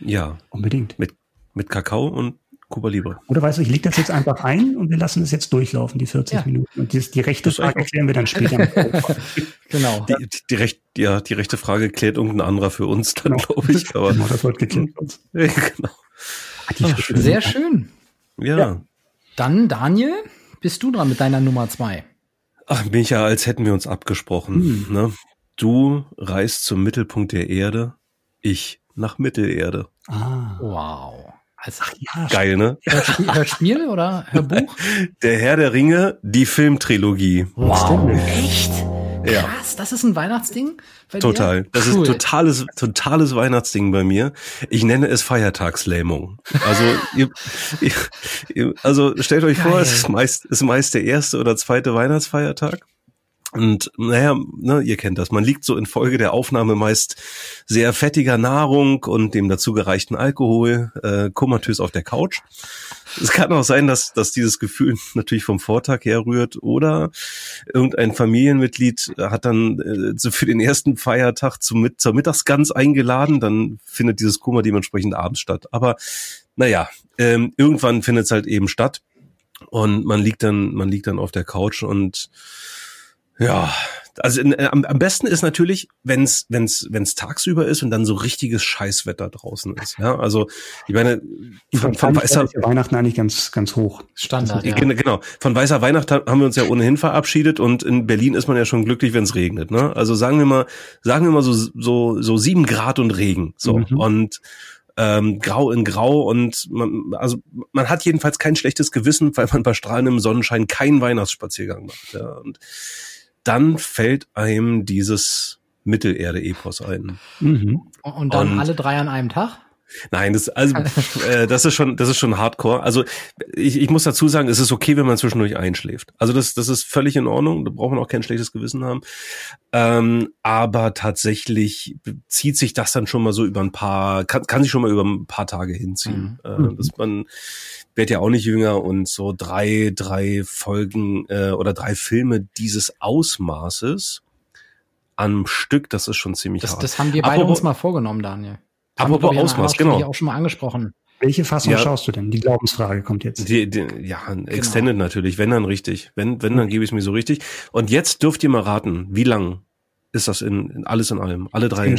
Ja, unbedingt. Mit, mit Kakao und Cuba Libre. Oder weißt du, ich leg das jetzt einfach ein und wir lassen es jetzt durchlaufen, die 40 ja. Minuten. Und die, die rechte Frage klären wir dann später. genau. Die, die, die, recht, ja, die rechte Frage klärt irgendein anderer für uns dann, genau. glaube ich. Aber genau, das wird geklärt. genau. Ach, sehr schön. Ja. ja. Dann, Daniel, bist du dran mit deiner Nummer zwei. Ach, Micha, als hätten wir uns abgesprochen. Hm. Ne? Du reist zum Mittelpunkt der Erde, ich nach Mittelerde. Ah. Wow. Also, ja, Geil, ne? Hörspiel, Hörspiel oder Hörbuch? Der Herr der Ringe, die Filmtrilogie. Wow. Echt? Ja. Krass, das ist ein Weihnachtsding bei Total. Das cool. ist totales, totales Weihnachtsding bei mir. Ich nenne es Feiertagslähmung. Also, ihr, ihr, also stellt euch Geil. vor, es ist meist, ist meist der erste oder zweite Weihnachtsfeiertag. Und naja, ne, ihr kennt das. Man liegt so in Folge der Aufnahme meist sehr fettiger Nahrung und dem dazugereichten Alkohol, äh, komatös auf der Couch. Es kann auch sein, dass, dass dieses Gefühl natürlich vom Vortag herrührt oder irgendein Familienmitglied hat dann äh, so für den ersten Feiertag zum, zur Mittagsgans eingeladen, dann findet dieses Koma dementsprechend abends statt. Aber naja, ähm, irgendwann findet es halt eben statt und man liegt dann, man liegt dann auf der Couch und ja, also in, am, am besten ist natürlich, wenn es wenn's, wenn's tagsüber ist und dann so richtiges Scheißwetter draußen ist. Ja, also ich meine, von, von weißer Weihnachten eigentlich ganz ganz hoch. Standard. Ja. Genau. Von weißer Weihnacht haben wir uns ja ohnehin verabschiedet und in Berlin ist man ja schon glücklich, wenn es regnet. Ne? Also sagen wir mal, sagen wir mal so so so sieben Grad und Regen. So mhm. und ähm, grau in grau und man, also man hat jedenfalls kein schlechtes Gewissen, weil man bei strahlendem Sonnenschein keinen Weihnachtsspaziergang macht. Ja, und dann fällt einem dieses Mittelerde-Epos ein. Mhm. Und dann und, alle drei an einem Tag? Nein, das also äh, das ist schon das ist schon Hardcore. Also ich, ich muss dazu sagen, es ist okay, wenn man zwischendurch einschläft. Also das das ist völlig in Ordnung. Da braucht man auch kein schlechtes Gewissen haben. Ähm, aber tatsächlich zieht sich das dann schon mal so über ein paar kann, kann sich schon mal über ein paar Tage hinziehen. Mhm. Äh, dass man wird ja auch nicht jünger und so drei, drei Folgen äh, oder drei Filme dieses Ausmaßes am Stück, das ist schon ziemlich das, hart. Das haben wir beide Apropos, uns mal vorgenommen, Daniel. Apropos Ausmaß, genau. auch schon mal angesprochen. Welche Fassung ja. schaust du denn? Die Glaubensfrage kommt jetzt. Die, die, ja, genau. Extended natürlich, wenn dann richtig. Wenn, wenn, dann gebe ich es mir so richtig. Und jetzt dürft ihr mal raten, wie lang ist das in, in alles in allem? Alle drei?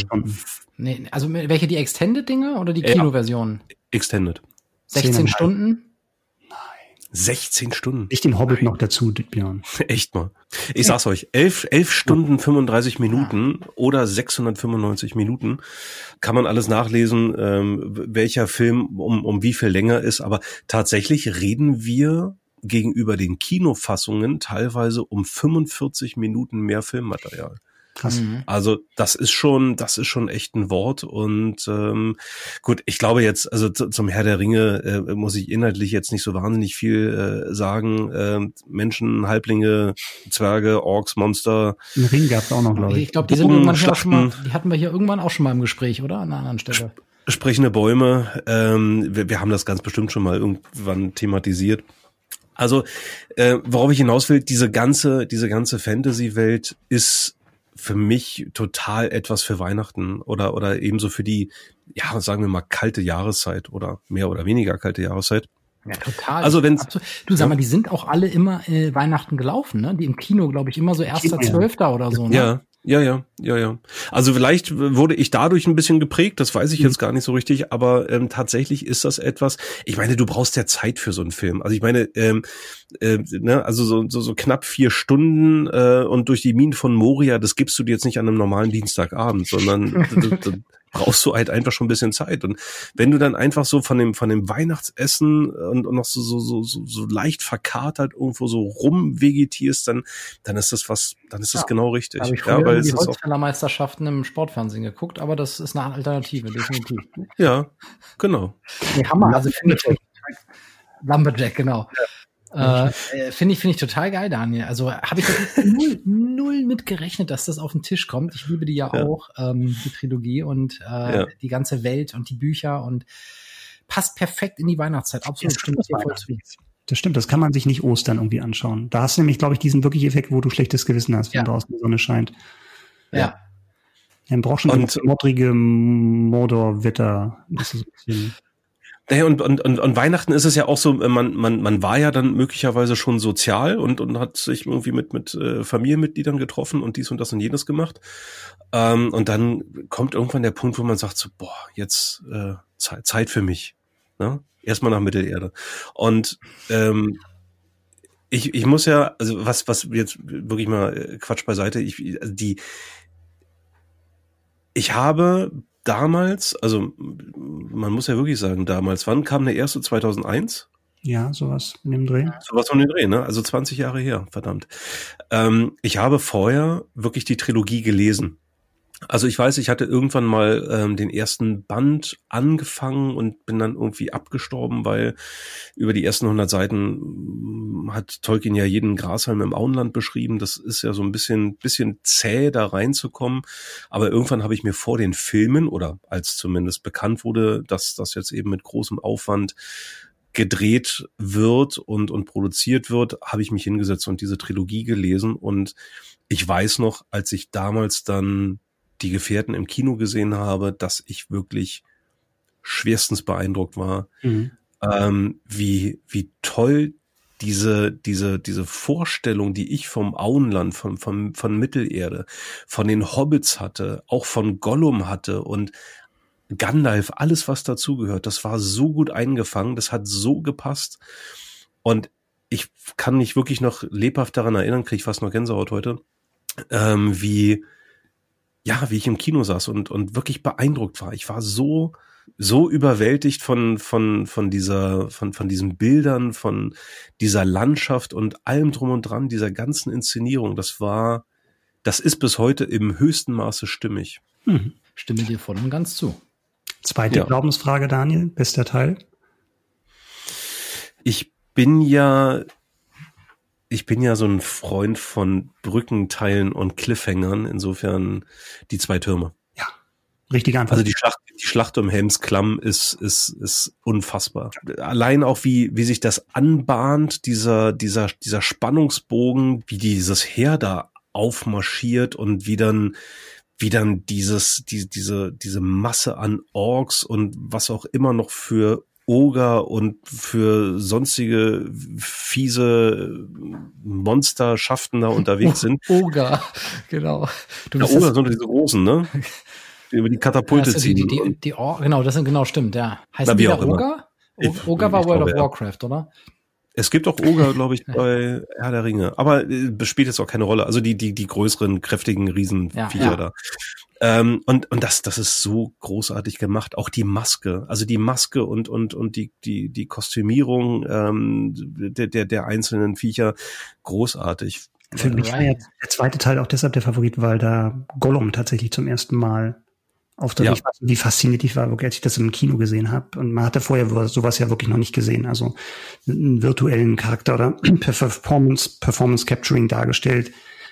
Nee, also welche die Extended-Dinge oder die Kinoversion? Extended. 16 Stunden? 16 Stunden. Ich den Hobbit Nein. noch dazu, Björn. Echt mal. Ich sag's euch, 11, 11 Stunden 35 Minuten oder 695 Minuten kann man alles nachlesen, ähm, welcher Film um, um wie viel länger ist. Aber tatsächlich reden wir gegenüber den Kinofassungen teilweise um 45 Minuten mehr Filmmaterial. Krass. Mhm. Also das ist schon, das ist schon echt ein Wort und ähm, gut, ich glaube jetzt, also zum Herr der Ringe äh, muss ich inhaltlich jetzt nicht so wahnsinnig viel äh, sagen. Äh, Menschen, Halblinge, Zwerge, Orks, Monster. Ein Ring gab es auch noch, glaube ich. Ich glaube, die sind irgendwann schon mal, die hatten wir hier irgendwann auch schon mal im Gespräch, oder? An einer anderen Stelle. Sprechende Bäume, ähm, wir, wir haben das ganz bestimmt schon mal irgendwann thematisiert. Also, äh, worauf ich hinaus will, diese ganze, diese ganze Fantasy-Welt ist für mich total etwas für Weihnachten oder, oder ebenso für die, ja, sagen wir mal, kalte Jahreszeit oder mehr oder weniger kalte Jahreszeit. Ja, total. Also wenn du sag mal, die sind auch alle immer äh, Weihnachten gelaufen, ne? Die im Kino, glaube ich, immer so erster Zwölfter oder so. Ne? Ja, ja, ja, ja, ja. Also vielleicht wurde ich dadurch ein bisschen geprägt, das weiß ich mhm. jetzt gar nicht so richtig, aber ähm, tatsächlich ist das etwas, ich meine, du brauchst ja Zeit für so einen Film. Also ich meine, ähm, äh, ne, also so, so, so knapp vier Stunden äh, und durch die Minen von Moria, das gibst du dir jetzt nicht an einem normalen Dienstagabend, sondern brauchst du halt einfach schon ein bisschen Zeit. Und wenn du dann einfach so von dem, von dem Weihnachtsessen und, und noch so, so, so, so, so leicht verkatert irgendwo so rumvegetierst, dann, dann ist das was, dann ist das ja, genau richtig. Habe ich ja, weil die Holzfällermeisterschaften im Sportfernsehen geguckt, aber das ist eine Alternative, definitiv. Ja, genau. Nee, Hammer, also finde ich Lumberjack, genau. Ja. Äh, äh, finde ich, finde ich total geil, Daniel. Also habe ich null, null mit gerechnet, dass das auf den Tisch kommt. Ich liebe die ja, ja. auch, ähm, die Trilogie und äh, ja. die ganze Welt und die Bücher und passt perfekt in die Weihnachtszeit. Absolut, stimmt das voll zu. Das stimmt, das kann man sich nicht Ostern irgendwie anschauen. Da hast du nämlich, glaube ich, diesen wirklich Effekt, wo du schlechtes Gewissen hast, wenn ja. draußen die Sonne scheint. Ja. Dann brauchst du und modrige Mordor-Wetter. Das ist ein bisschen naja, und, und, und, und Weihnachten ist es ja auch so, man, man, man war ja dann möglicherweise schon sozial und, und hat sich irgendwie mit, mit äh, Familienmitgliedern getroffen und dies und das und jenes gemacht. Ähm, und dann kommt irgendwann der Punkt, wo man sagt so, boah, jetzt äh, Zeit, Zeit für mich. Ne? Erstmal nach Mittelerde. Und ähm, ich, ich muss ja, also was, was jetzt wirklich mal äh, Quatsch beiseite, ich, also die, ich habe damals, also man muss ja wirklich sagen, damals, wann kam der erste 2001? Ja, sowas in dem Dreh. Sowas von dem Dreh, ne? Also 20 Jahre her, verdammt. Ähm, ich habe vorher wirklich die Trilogie gelesen. Also ich weiß, ich hatte irgendwann mal ähm, den ersten Band angefangen und bin dann irgendwie abgestorben, weil über die ersten 100 Seiten mm, hat Tolkien ja jeden Grashalm im Auenland beschrieben. Das ist ja so ein bisschen, bisschen zäh, da reinzukommen. Aber irgendwann habe ich mir vor den Filmen oder als zumindest bekannt wurde, dass das jetzt eben mit großem Aufwand gedreht wird und, und produziert wird, habe ich mich hingesetzt und diese Trilogie gelesen und ich weiß noch, als ich damals dann die Gefährten im Kino gesehen habe, dass ich wirklich schwerstens beeindruckt war, mhm. ähm, wie, wie toll diese, diese, diese Vorstellung, die ich vom Auenland, von, von, von Mittelerde, von den Hobbits hatte, auch von Gollum hatte und Gandalf, alles was dazugehört, das war so gut eingefangen, das hat so gepasst. Und ich kann mich wirklich noch lebhaft daran erinnern, kriege ich fast noch Gänsehaut heute, ähm, wie, ja, wie ich im Kino saß und, und wirklich beeindruckt war. Ich war so, so überwältigt von, von, von dieser, von, von diesen Bildern, von dieser Landschaft und allem drum und dran, dieser ganzen Inszenierung. Das war, das ist bis heute im höchsten Maße stimmig. Hm. Stimme dir voll und ganz zu. Zweite ja. Glaubensfrage, Daniel, bester Teil. Ich bin ja ich bin ja so ein Freund von Brückenteilen und Cliffhangern, insofern die zwei Türme. Ja, richtige Antwort. Also die Schlacht, die Schlacht um Helmsklamm ist, ist, ist unfassbar. Allein auch wie, wie sich das anbahnt, dieser, dieser, dieser Spannungsbogen, wie dieses Heer da aufmarschiert und wie dann, wie dann dieses, die, diese, diese Masse an Orks und was auch immer noch für Oger und für sonstige fiese Monsterschaften da unterwegs sind. Oger, genau. Du ja, Oger sind diese großen, ne? Die über die Katapulte also ziehen. Die, die, die, genau, das sind genau stimmt, ja. Heißt die Oger? Oger war World of Warcraft, oder? Es gibt auch Oger, glaube ich, bei Herr der Ringe. Aber äh, spielt jetzt auch keine Rolle. Also die, die, die größeren, kräftigen Riesenviecher ja, ja. da. Ähm, und, und das, das ist so großartig gemacht. Auch die Maske, also die Maske und, und, und die, die, die Kostümierung ähm, der, der, der einzelnen Viecher, großartig. Für mich war jetzt der zweite Teil auch deshalb der Favorit, weil da Gollum tatsächlich zum ersten Mal auf der ja. ich weiß, wie fasziniert ich war, wirklich, als ich das im Kino gesehen habe. Und man hatte vorher sowas ja wirklich noch nicht gesehen. Also einen virtuellen Charakter oder Performance, Performance Capturing dargestellt.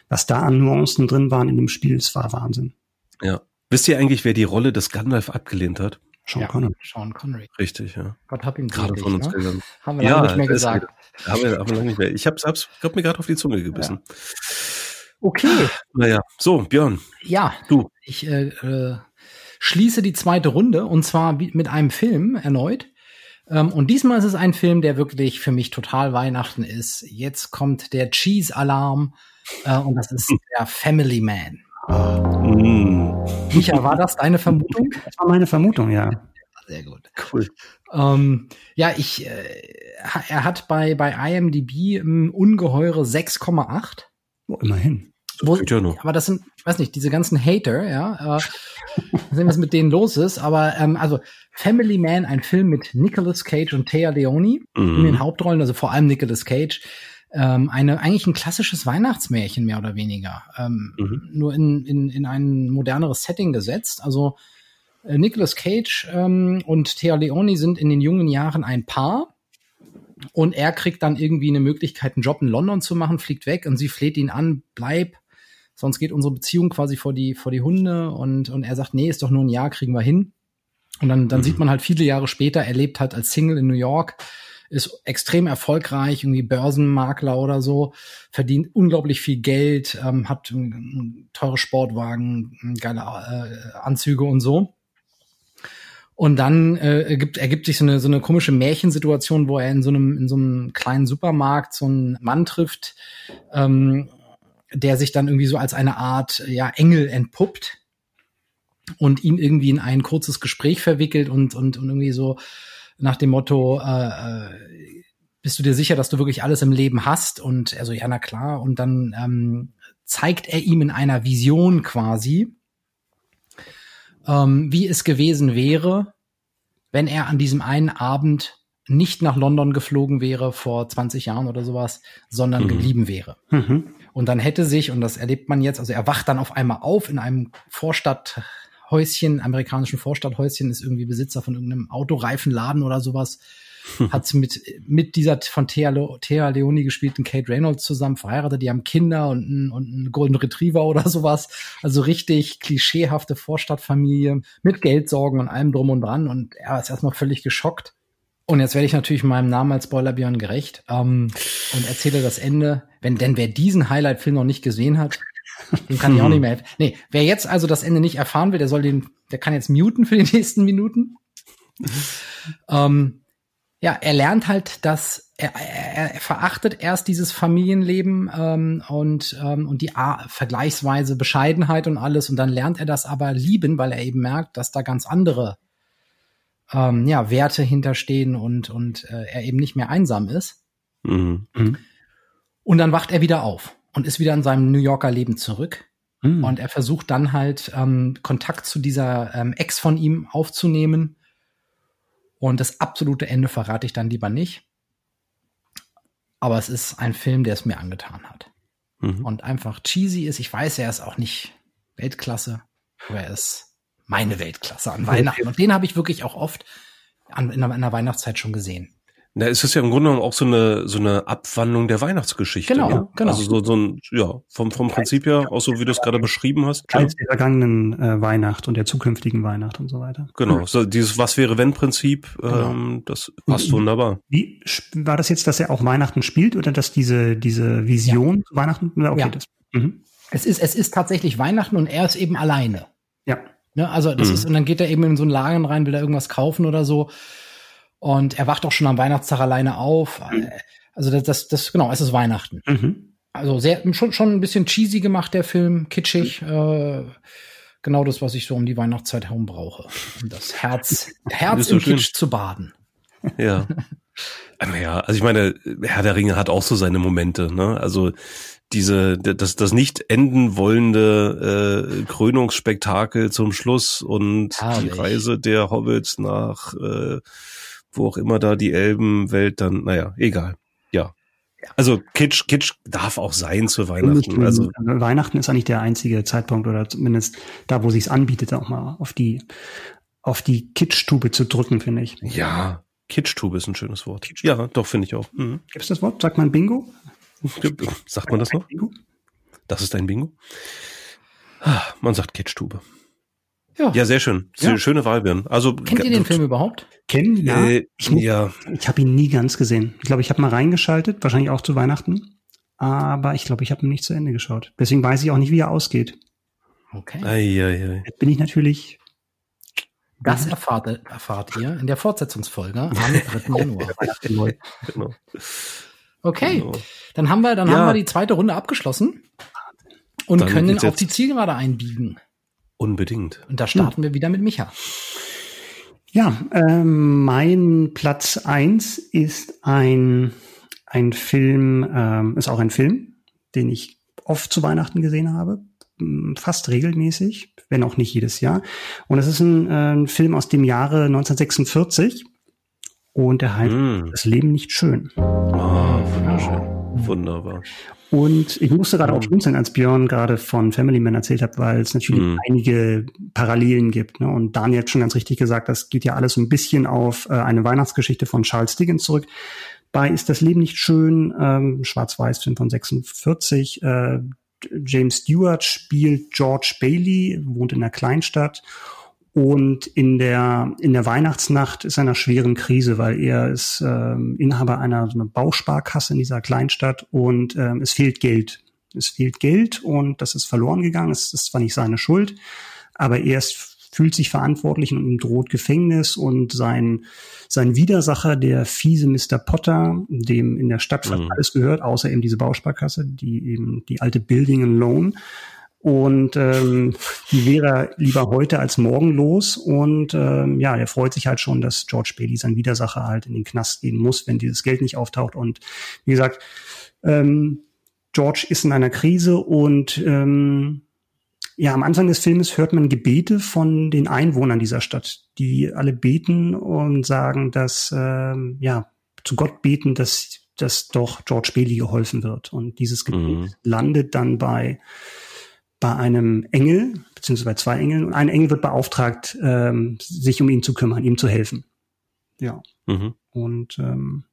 Was da an Nuancen drin waren in dem Spiel, es war Wahnsinn. Ja. Wisst ihr eigentlich, wer die Rolle des Gandalf abgelehnt hat? Sean ja, Connery. Sean Connery. Richtig, ja. Gott hab ihn gerade von uns ne? gegangen. Haben wir ja, lange nicht mehr gesagt. Haben wir, haben wir lange nicht mehr. Ich hab's, hab's, hab mir gerade auf die Zunge gebissen. Ja. Okay. Naja, so, Björn. Ja. Du. Ich äh, äh, schließe die zweite Runde und zwar mit einem Film erneut. Ähm, und diesmal ist es ein Film, der wirklich für mich total Weihnachten ist. Jetzt kommt der Cheese-Alarm äh, und das ist der Family Man. Mm. Micha, war das deine Vermutung? Das war meine Vermutung, ja. Sehr gut. Cool. Ähm, ja, ich, äh, er hat bei, bei IMDb um, ungeheure 6,8. Oh, immerhin. Wo, aber das sind, ich weiß nicht, diese ganzen Hater, ja, äh, sehen, was mit denen los ist. Aber ähm, also Family Man, ein Film mit Nicolas Cage und Thea Leone mhm. in den Hauptrollen, also vor allem Nicolas Cage ähm, eine eigentlich ein klassisches Weihnachtsmärchen mehr oder weniger, ähm, mhm. nur in, in, in ein moderneres Setting gesetzt. Also äh, Nicolas Cage ähm, und Thea Leoni sind in den jungen Jahren ein Paar und er kriegt dann irgendwie eine Möglichkeit, einen Job in London zu machen, fliegt weg und sie fleht ihn an, bleib, sonst geht unsere Beziehung quasi vor die vor die Hunde und und er sagt, nee, ist doch nur ein Jahr, kriegen wir hin. Und dann, dann mhm. sieht man halt viele Jahre später, er lebt halt als Single in New York, ist extrem erfolgreich, irgendwie Börsenmakler oder so, verdient unglaublich viel Geld, ähm, hat teure Sportwagen, geile äh, Anzüge und so. Und dann äh, ergibt, ergibt sich so eine, so eine komische Märchensituation, wo er in so einem, in so einem kleinen Supermarkt so einen Mann trifft, ähm, der sich dann irgendwie so als eine Art ja, Engel entpuppt und ihn irgendwie in ein kurzes Gespräch verwickelt und, und, und irgendwie so nach dem Motto, äh, äh, bist du dir sicher, dass du wirklich alles im Leben hast? Und er so, ja, na klar. Und dann ähm, zeigt er ihm in einer Vision quasi, ähm, wie es gewesen wäre, wenn er an diesem einen Abend nicht nach London geflogen wäre vor 20 Jahren oder sowas, sondern mhm. geblieben wäre. Mhm. Und dann hätte sich, und das erlebt man jetzt, also er wacht dann auf einmal auf in einem Vorstadthäuschen, amerikanischen Vorstadthäuschen, ist irgendwie Besitzer von irgendeinem Autoreifenladen oder sowas. hat mit, mit dieser von Thea, Thea Leoni gespielten Kate Reynolds zusammen verheiratet. Die haben Kinder und einen, und einen Golden Retriever oder sowas. Also richtig klischeehafte Vorstadtfamilie mit Geldsorgen und allem drum und dran. Und er ist erstmal völlig geschockt. Und jetzt werde ich natürlich meinem Namen als Spoilerbjörn gerecht ähm, und erzähle das Ende. Wenn denn wer diesen Highlight-Film noch nicht gesehen hat, dem kann ich auch nicht mehr helfen. Nee, wer jetzt also das Ende nicht erfahren will, der soll den, der kann jetzt muten für die nächsten Minuten. ähm, ja, er lernt halt, dass er, er, er verachtet erst dieses Familienleben ähm, und ähm, und die A vergleichsweise Bescheidenheit und alles und dann lernt er das aber lieben, weil er eben merkt, dass da ganz andere ähm, ja Werte hinterstehen und und äh, er eben nicht mehr einsam ist. Mhm. Mhm. Und dann wacht er wieder auf und ist wieder in seinem New Yorker Leben zurück. Mhm. Und er versucht dann halt ähm, Kontakt zu dieser ähm, Ex von ihm aufzunehmen und das absolute Ende verrate ich dann lieber nicht. Aber es ist ein Film, der es mir angetan hat. Mhm. Und einfach cheesy ist. Ich weiß, er ist auch nicht Weltklasse, aber er ist meine Weltklasse an Weihnachten. Und den habe ich wirklich auch oft an, in, einer Weihnachtszeit schon gesehen. Na, es ist ja im Grunde genommen auch so eine so eine Abwandlung der Weihnachtsgeschichte. Genau, ja? genau. Also so, so ein ja vom vom Prinzip her auch so wie du es gerade beschrieben hast. Als der vergangenen äh, Weihnacht und der zukünftigen Weihnacht und so weiter. Genau, so dieses was wäre wenn Prinzip, genau. ähm, das passt und, wunderbar. Wie war das jetzt, dass er auch Weihnachten spielt oder dass diese diese Vision ja. Weihnachten? Okay, ja. das. Mhm. Es ist es ist tatsächlich Weihnachten und er ist eben alleine. Ja. Ne, also das mhm. ist und dann geht er eben in so einen Laden rein, will er irgendwas kaufen oder so und er wacht auch schon am Weihnachtstag alleine auf. Mhm. Also das, das, das, genau, es ist Weihnachten. Mhm. Also sehr, schon, schon ein bisschen cheesy gemacht, der Film, kitschig. Mhm. Äh, genau das, was ich so um die Weihnachtszeit herum brauche. Um das Herz, Herz im schön. Kitsch zu baden. Ja. Ja, also ich meine, Herr der Ringe hat auch so seine Momente, ne? Also diese, das, das nicht enden wollende äh, Krönungsspektakel zum Schluss und Herrlich. die Reise der Hobbits nach äh, wo auch immer da die Elbenwelt dann, naja, egal. Ja. Also Kitsch, Kitsch darf auch sein zu Weihnachten. Also Weihnachten ist eigentlich der einzige Zeitpunkt oder zumindest da, wo sich's anbietet, auch mal auf die auf die Kitsch-Tube zu drücken, finde ich. Ja, Kitsch-Tube ist ein schönes Wort. Kitsch ja, doch finde ich auch. Mhm. Gibt es das Wort? Sagt man Bingo? Sagt man das noch? Bingo? Das ist ein Bingo. Ah, man sagt Kitsch-Tube. Ja. ja, sehr schön. Ja. Schöne Wahl, Björn. Also kennt ihr den Film überhaupt? Kennen? Ja. Äh, ich, ja. Ich habe ihn nie ganz gesehen. Ich glaube, ich habe mal reingeschaltet, wahrscheinlich auch zu Weihnachten. Aber ich glaube, ich habe ihn nicht zu Ende geschaut. Deswegen weiß ich auch nicht, wie er ausgeht. Okay. Ei, ei, ei. Jetzt bin ich natürlich. Das erfahrt, erfahrt ihr in der Fortsetzungsfolge am 3. Januar. genau. Okay, genau. dann haben wir, dann ja. haben wir die zweite Runde abgeschlossen und dann können auf die Zielgerade einbiegen. Unbedingt. Und da starten hm. wir wieder mit Micha. Ja, ähm, mein Platz eins ist ein, ein Film, ähm, ist auch ein Film, den ich oft zu Weihnachten gesehen habe, fast regelmäßig, wenn auch nicht jedes Jahr. Und es ist ein, äh, ein Film aus dem Jahre 1946 und er heißt mm. Das Leben nicht schön. Oh, wunderschön. Wunderbar. Und ich musste gerade auch schmunzeln, als Björn gerade von Family Man erzählt hat, weil es natürlich mhm. einige Parallelen gibt. Ne? Und Daniel hat schon ganz richtig gesagt, das geht ja alles so ein bisschen auf äh, eine Weihnachtsgeschichte von Charles Dickens zurück. Bei Ist das Leben nicht schön, ähm, Schwarz-Weiß-Film von 46. Äh, James Stewart spielt George Bailey, wohnt in einer Kleinstadt und in der, in der Weihnachtsnacht ist er in einer schweren Krise, weil er ist ähm, Inhaber einer so einer Bausparkasse in dieser Kleinstadt und ähm, es fehlt Geld. Es fehlt Geld und das ist verloren gegangen. Es ist zwar nicht seine Schuld, aber er ist, fühlt sich verantwortlich und ihm droht Gefängnis und sein, sein Widersacher, der fiese Mr. Potter, dem in der Stadt mhm. alles gehört, außer eben diese Bausparkasse, die eben die alte Building and Loan, und ähm, die wäre lieber heute als morgen los. Und ähm, ja, er freut sich halt schon, dass George Bailey sein Widersacher halt in den Knast gehen muss, wenn dieses Geld nicht auftaucht. Und wie gesagt, ähm, George ist in einer Krise und ähm, ja, am Anfang des Filmes hört man Gebete von den Einwohnern dieser Stadt, die alle beten und sagen, dass ähm, ja zu Gott beten, dass dass doch George Bailey geholfen wird. Und dieses Gebiet mhm. landet dann bei, bei einem Engel, beziehungsweise bei zwei Engeln. Und ein Engel wird beauftragt, ähm, sich um ihn zu kümmern, ihm zu helfen. Ja. Mhm. Und ähm,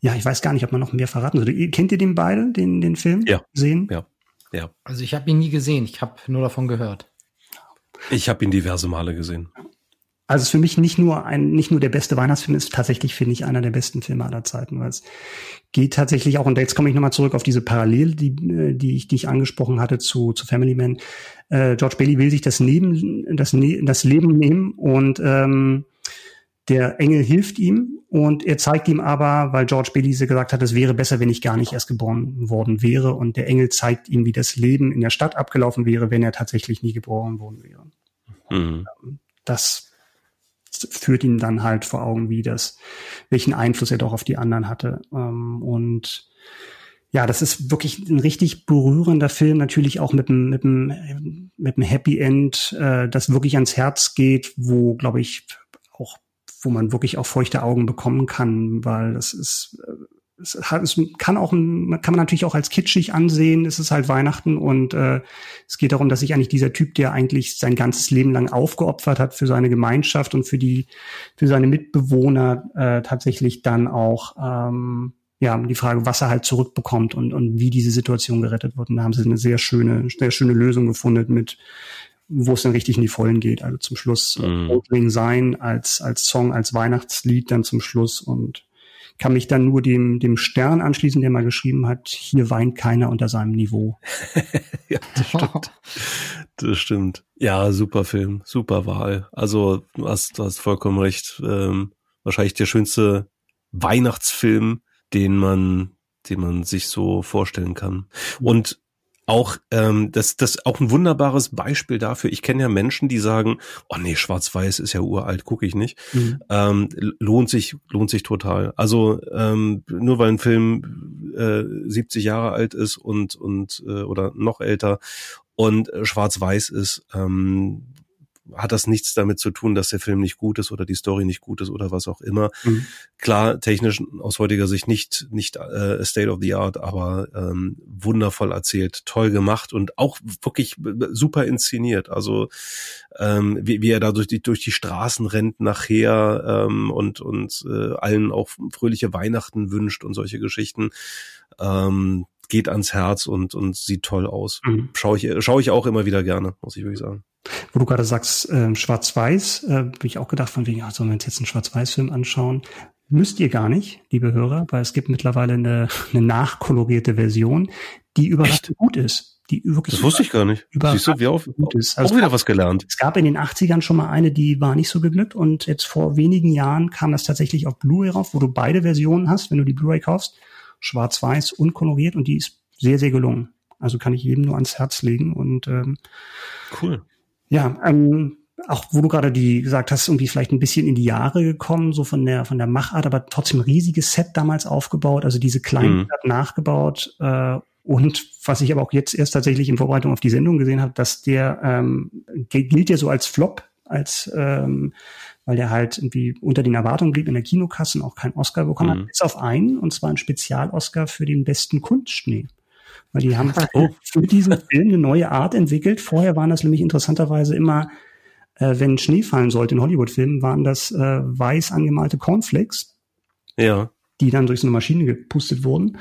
ja, ich weiß gar nicht, ob man noch mehr verraten sollte. Kennt ihr den beide, den, den Film? Ja. Sehen? Ja. Ja. Also ich habe ihn nie gesehen, ich habe nur davon gehört. Ich habe ihn diverse Male gesehen. Also es ist für mich nicht nur ein, nicht nur der beste Weihnachtsfilm, ist tatsächlich, finde ich, einer der besten Filme aller Zeiten, weil es geht tatsächlich auch, und jetzt komme ich nochmal zurück auf diese Parallel, die, äh, die ich, die ich angesprochen hatte zu, zu Family Man. Äh, George Bailey will sich das, Neben, das, ne, das Leben nehmen und ähm, der Engel hilft ihm und er zeigt ihm aber, weil George Bailey gesagt hat, es wäre besser, wenn ich gar nicht erst geboren worden wäre. Und der Engel zeigt ihm, wie das Leben in der Stadt abgelaufen wäre, wenn er tatsächlich nie geboren worden wäre. Mhm. Das führt ihn dann halt vor Augen, wie das, welchen Einfluss er doch auf die anderen hatte. Ähm, und ja, das ist wirklich ein richtig berührender Film, natürlich auch mit einem, mit einem, mit einem Happy End, äh, das wirklich ans Herz geht, wo, glaube ich, auch wo man wirklich auch feuchte Augen bekommen kann, weil das ist, äh, es, hat, es kann auch, kann man natürlich auch als kitschig ansehen. Es ist halt Weihnachten und äh, es geht darum, dass sich eigentlich dieser Typ, der eigentlich sein ganzes Leben lang aufgeopfert hat für seine Gemeinschaft und für die, für seine Mitbewohner, äh, tatsächlich dann auch ähm, ja, die Frage, was er halt zurückbekommt und, und wie diese Situation gerettet wird. Und da haben sie eine sehr schöne, sehr schöne Lösung gefunden mit, wo es dann richtig in die Vollen geht. Also zum Schluss äh, mhm. Sein als, als Song, als Weihnachtslied dann zum Schluss und kann mich dann nur dem, dem Stern anschließen, der mal geschrieben hat, hier weint keiner unter seinem Niveau. ja, das stimmt. das stimmt. Ja, super Film, super Wahl. Also du hast, du hast vollkommen recht. Ähm, wahrscheinlich der schönste Weihnachtsfilm, den man, den man sich so vorstellen kann. Und auch ähm, das das auch ein wunderbares Beispiel dafür. Ich kenne ja Menschen, die sagen, oh nee, Schwarz-Weiß ist ja uralt, gucke ich nicht. Mhm. Ähm, lohnt sich lohnt sich total. Also ähm, nur weil ein Film äh, 70 Jahre alt ist und und äh, oder noch älter und äh, Schwarz-Weiß ist, ähm, hat das nichts damit zu tun, dass der Film nicht gut ist oder die Story nicht gut ist oder was auch immer. Mhm. Klar, technisch aus heutiger Sicht nicht nicht äh, State of the Art, aber ähm, wundervoll erzählt, toll gemacht und auch wirklich super inszeniert. Also ähm, wie, wie er da durch die durch die Straßen rennt nachher ähm, und und äh, allen auch fröhliche Weihnachten wünscht und solche Geschichten. Ähm, geht ans Herz und und sieht toll aus. Mhm. Schaue ich schaue ich auch immer wieder gerne, muss ich wirklich sagen. Wo du gerade sagst, äh, Schwarz-Weiß, äh, bin ich auch gedacht, von wegen, ja, sollen wir uns jetzt einen Schwarz-Weiß-Film anschauen? Müsst ihr gar nicht, liebe Hörer, weil es gibt mittlerweile eine, eine nachkolorierte Version, die überraschend gut ist. Die wirklich das wusste ich gar nicht. Siehst du, wie auf, gut ist. Also auch wieder was gelernt. Es gab in den 80ern schon mal eine, die war nicht so geglückt und jetzt vor wenigen Jahren kam das tatsächlich auf Blu-ray rauf, wo du beide Versionen hast, wenn du die Blu-ray kaufst, schwarz-weiß und koloriert und die ist sehr, sehr gelungen. Also kann ich jedem nur ans Herz legen und ähm, cool. Ja, ähm, auch wo du gerade die gesagt hast, irgendwie vielleicht ein bisschen in die Jahre gekommen, so von der von der Machart, aber trotzdem riesiges Set damals aufgebaut, also diese kleinen mhm. nachgebaut. Äh, und was ich aber auch jetzt erst tatsächlich in Vorbereitung auf die Sendung gesehen habe, dass der ähm, gilt ja so als Flop, als ähm, weil der halt irgendwie unter den Erwartungen blieb in der Kinokasse und auch keinen Oscar bekommen mhm. hat, bis auf einen, und zwar einen Spezial-Oscar für den besten Kunstschnee. Weil die haben oh. für diesen Film eine neue Art entwickelt. Vorher waren das nämlich interessanterweise immer, äh, wenn Schnee fallen sollte in Hollywood-Filmen, waren das äh, weiß angemalte Cornflakes. Ja. Die dann durch so eine Maschine gepustet wurden,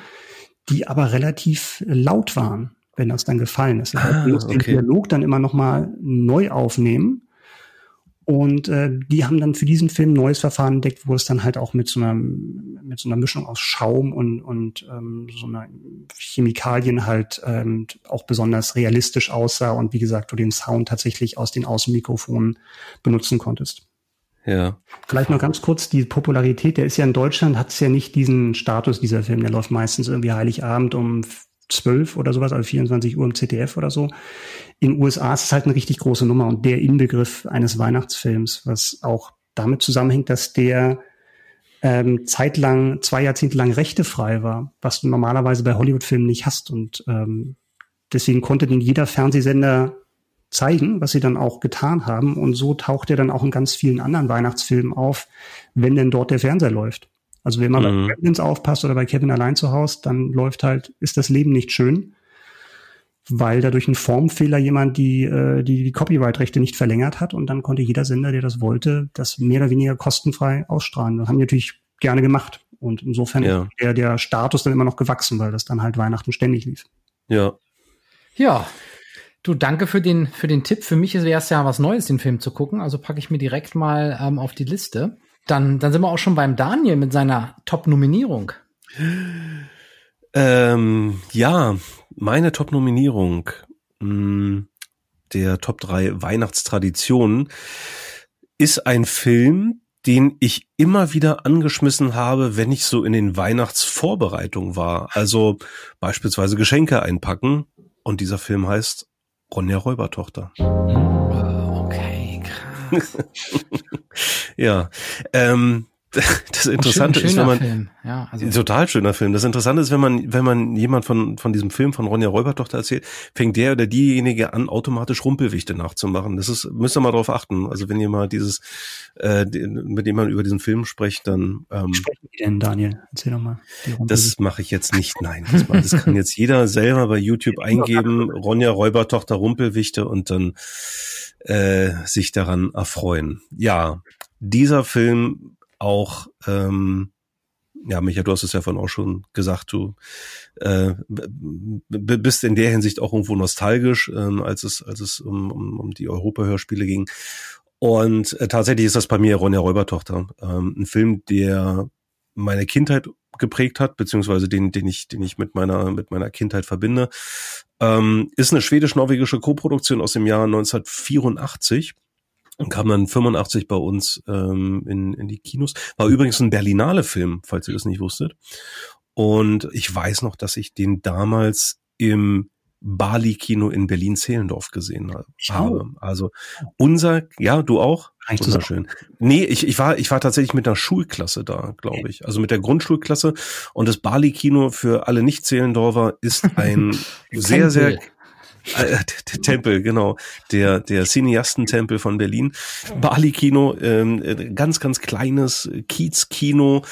die aber relativ laut waren, wenn das dann gefallen ist. Ah, okay. den Dialog dann immer noch mal neu aufnehmen und äh, die haben dann für diesen Film ein neues Verfahren entdeckt, wo es dann halt auch mit so einer mit so einer Mischung aus Schaum und und ähm, so einer Chemikalien halt ähm, auch besonders realistisch aussah und wie gesagt du den Sound tatsächlich aus den Außenmikrofonen benutzen konntest. Ja. Vielleicht noch ganz kurz die Popularität. Der ist ja in Deutschland hat es ja nicht diesen Status dieser Film. Der läuft meistens irgendwie Heiligabend um 12 oder sowas, also 24 Uhr im ZDF oder so. In USA ist es halt eine richtig große Nummer und der Inbegriff eines Weihnachtsfilms, was auch damit zusammenhängt, dass der ähm, zeitlang, zwei Jahrzehnte lang rechtefrei war, was du normalerweise bei Hollywood-Filmen nicht hast. Und ähm, deswegen konnte den jeder Fernsehsender zeigen, was sie dann auch getan haben. Und so taucht er dann auch in ganz vielen anderen Weihnachtsfilmen auf, wenn denn dort der Fernseher läuft. Also wenn man mhm. bei Gremlins aufpasst oder bei Kevin allein zu Hause, dann läuft halt, ist das Leben nicht schön, weil da durch einen Formfehler jemand die, äh, die, die Copyright-Rechte nicht verlängert hat und dann konnte jeder Sender, der das wollte, das mehr oder weniger kostenfrei ausstrahlen. Das haben die natürlich gerne gemacht. Und insofern ja. ist der, der Status dann immer noch gewachsen, weil das dann halt Weihnachten ständig lief. Ja. Ja. Du, danke für den, für den Tipp. Für mich wäre es ja was Neues, den Film zu gucken. Also packe ich mir direkt mal ähm, auf die Liste. Dann, dann sind wir auch schon beim Daniel mit seiner Top-Nominierung. Ähm, ja, meine Top-Nominierung hm, der Top 3 Weihnachtstraditionen ist ein Film, den ich immer wieder angeschmissen habe, wenn ich so in den Weihnachtsvorbereitungen war. Also beispielsweise Geschenke einpacken. Und dieser Film heißt Ronja Räubertochter. Krass. ja, ähm, das Interessante schön, ist, wenn man Film. Ja, also total schöner Film. Das Interessante ist, wenn man wenn man jemand von von diesem Film von Ronja Räubertochter erzählt, fängt der oder diejenige an automatisch Rumpelwichte nachzumachen. Das ist müsst ihr mal drauf achten. Also wenn ihr mal dieses äh, mit dem man über diesen Film spricht, dann ähm, sprechen die denn Daniel? Erzähl doch mal. Das mache ich jetzt nicht. Nein, das, das kann jetzt jeder selber bei YouTube eingeben. Ronja Räubertochter Rumpelwichte und dann äh, sich daran erfreuen. Ja, dieser Film auch, ähm, ja, Micha, du hast es ja vorhin auch schon gesagt, du äh, bist in der Hinsicht auch irgendwo nostalgisch, ähm, als es, als es um, um, um die Europa-Hörspiele ging. Und äh, tatsächlich ist das bei mir Ronja Räubertochter. Ähm, ein Film, der meine Kindheit geprägt hat, beziehungsweise den, den ich, den ich mit meiner, mit meiner Kindheit verbinde. Ähm, ist eine schwedisch-norwegische Koproduktion aus dem Jahr 1984 und kam dann 85 bei uns ähm, in, in die Kinos. War übrigens ein Berlinale Film, falls ihr das nicht wusstet. Und ich weiß noch, dass ich den damals im Bali-Kino in Berlin-Zehlendorf gesehen habe. Also unser, ja, du auch? Wunderschön. Nee, ich, ich war, ich war tatsächlich mit einer Schulklasse da, glaube ich. Also mit der Grundschulklasse. Und das Bali-Kino für alle Nicht-Zehlendorfer ist ein sehr, sehr, äh, der Tempel, genau. Der, der Cineastentempel von Berlin. Bali-Kino, ähm, äh, ganz, ganz kleines Kiez-Kino,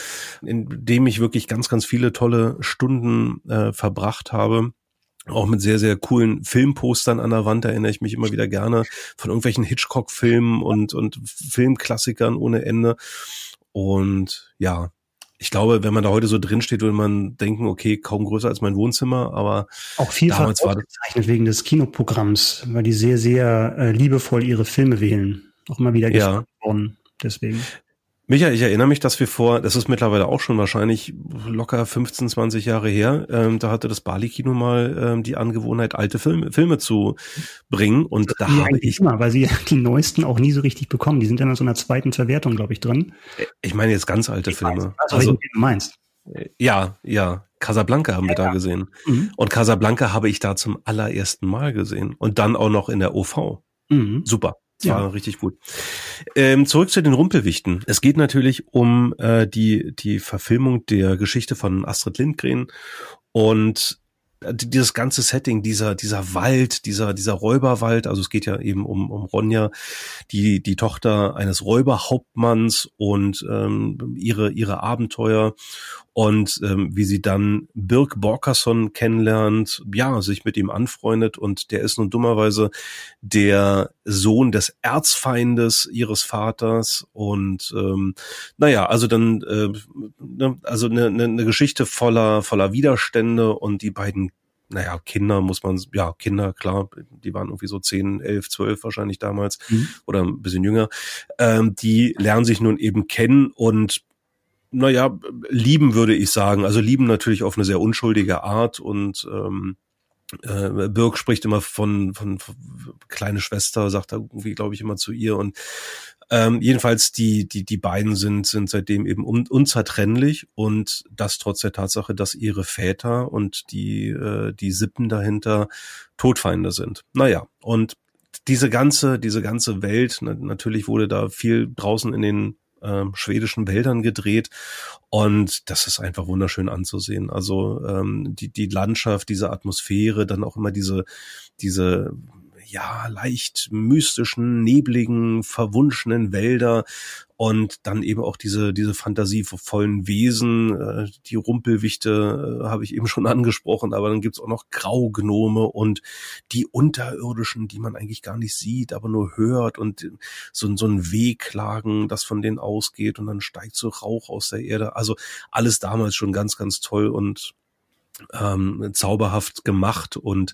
in dem ich wirklich ganz, ganz viele tolle Stunden äh, verbracht habe. Auch mit sehr, sehr coolen Filmpostern an der Wand erinnere ich mich immer wieder gerne von irgendwelchen Hitchcock-Filmen und, und Filmklassikern ohne Ende. Und ja, ich glaube, wenn man da heute so drin steht, würde man denken, okay, kaum größer als mein Wohnzimmer, aber auch vielfach ausgezeichnet wegen des Kinoprogramms, weil die sehr, sehr äh, liebevoll ihre Filme wählen. Auch immer wieder ja. worden. Deswegen. Micha, ich erinnere mich, dass wir vor, das ist mittlerweile auch schon wahrscheinlich locker 15, 20 Jahre her, ähm, da hatte das Bali-Kino mal ähm, die Angewohnheit, alte Filme, Filme zu bringen. Und da habe ich. Immer, weil sie die neuesten auch nie so richtig bekommen. Die sind ja in so einer zweiten Verwertung, glaube ich, drin. Ich meine jetzt ganz alte ich Filme. Weiß, also, du meinst. Ja, ja. Casablanca haben ja, wir da ja. gesehen. Mhm. Und Casablanca habe ich da zum allerersten Mal gesehen. Und dann auch noch in der OV. Mhm. Super. Das ja. war richtig gut. Ähm, zurück zu den Rumpelwichten. Es geht natürlich um äh, die, die Verfilmung der Geschichte von Astrid Lindgren und dieses ganze Setting, dieser, dieser Wald, dieser, dieser Räuberwald, also es geht ja eben um, um Ronja, die, die Tochter eines Räuberhauptmanns und ähm, ihre, ihre Abenteuer und ähm, wie sie dann Birk Borkerson kennenlernt, ja, sich mit ihm anfreundet und der ist nun dummerweise der Sohn des Erzfeindes ihres Vaters und ähm, naja, also dann äh, ne, also eine, eine, eine Geschichte voller voller Widerstände und die beiden naja, Kinder muss man, ja, Kinder, klar, die waren irgendwie so zehn, elf, zwölf wahrscheinlich damals mhm. oder ein bisschen jünger, ähm, die lernen sich nun eben kennen und naja, lieben würde ich sagen. Also lieben natürlich auf eine sehr unschuldige Art und ähm, äh, Birk spricht immer von, von, von kleine Schwester, sagt er irgendwie, glaube ich, immer zu ihr. Und ähm, jedenfalls die, die, die beiden sind, sind seitdem eben un, unzertrennlich und das trotz der Tatsache, dass ihre Väter und die, äh, die Sippen dahinter Todfeinde sind. Naja, und diese ganze, diese ganze Welt, natürlich wurde da viel draußen in den ähm, schwedischen Wäldern gedreht und das ist einfach wunderschön anzusehen. Also ähm, die die Landschaft, diese Atmosphäre, dann auch immer diese diese ja, leicht mystischen, nebligen, verwunschenen Wälder und dann eben auch diese, diese fantasievollen Wesen, äh, die Rumpelwichte äh, habe ich eben schon angesprochen, aber dann gibt's auch noch Graugnome und die Unterirdischen, die man eigentlich gar nicht sieht, aber nur hört und so, so ein Wehklagen, das von denen ausgeht und dann steigt so Rauch aus der Erde. Also alles damals schon ganz, ganz toll und ähm, zauberhaft gemacht und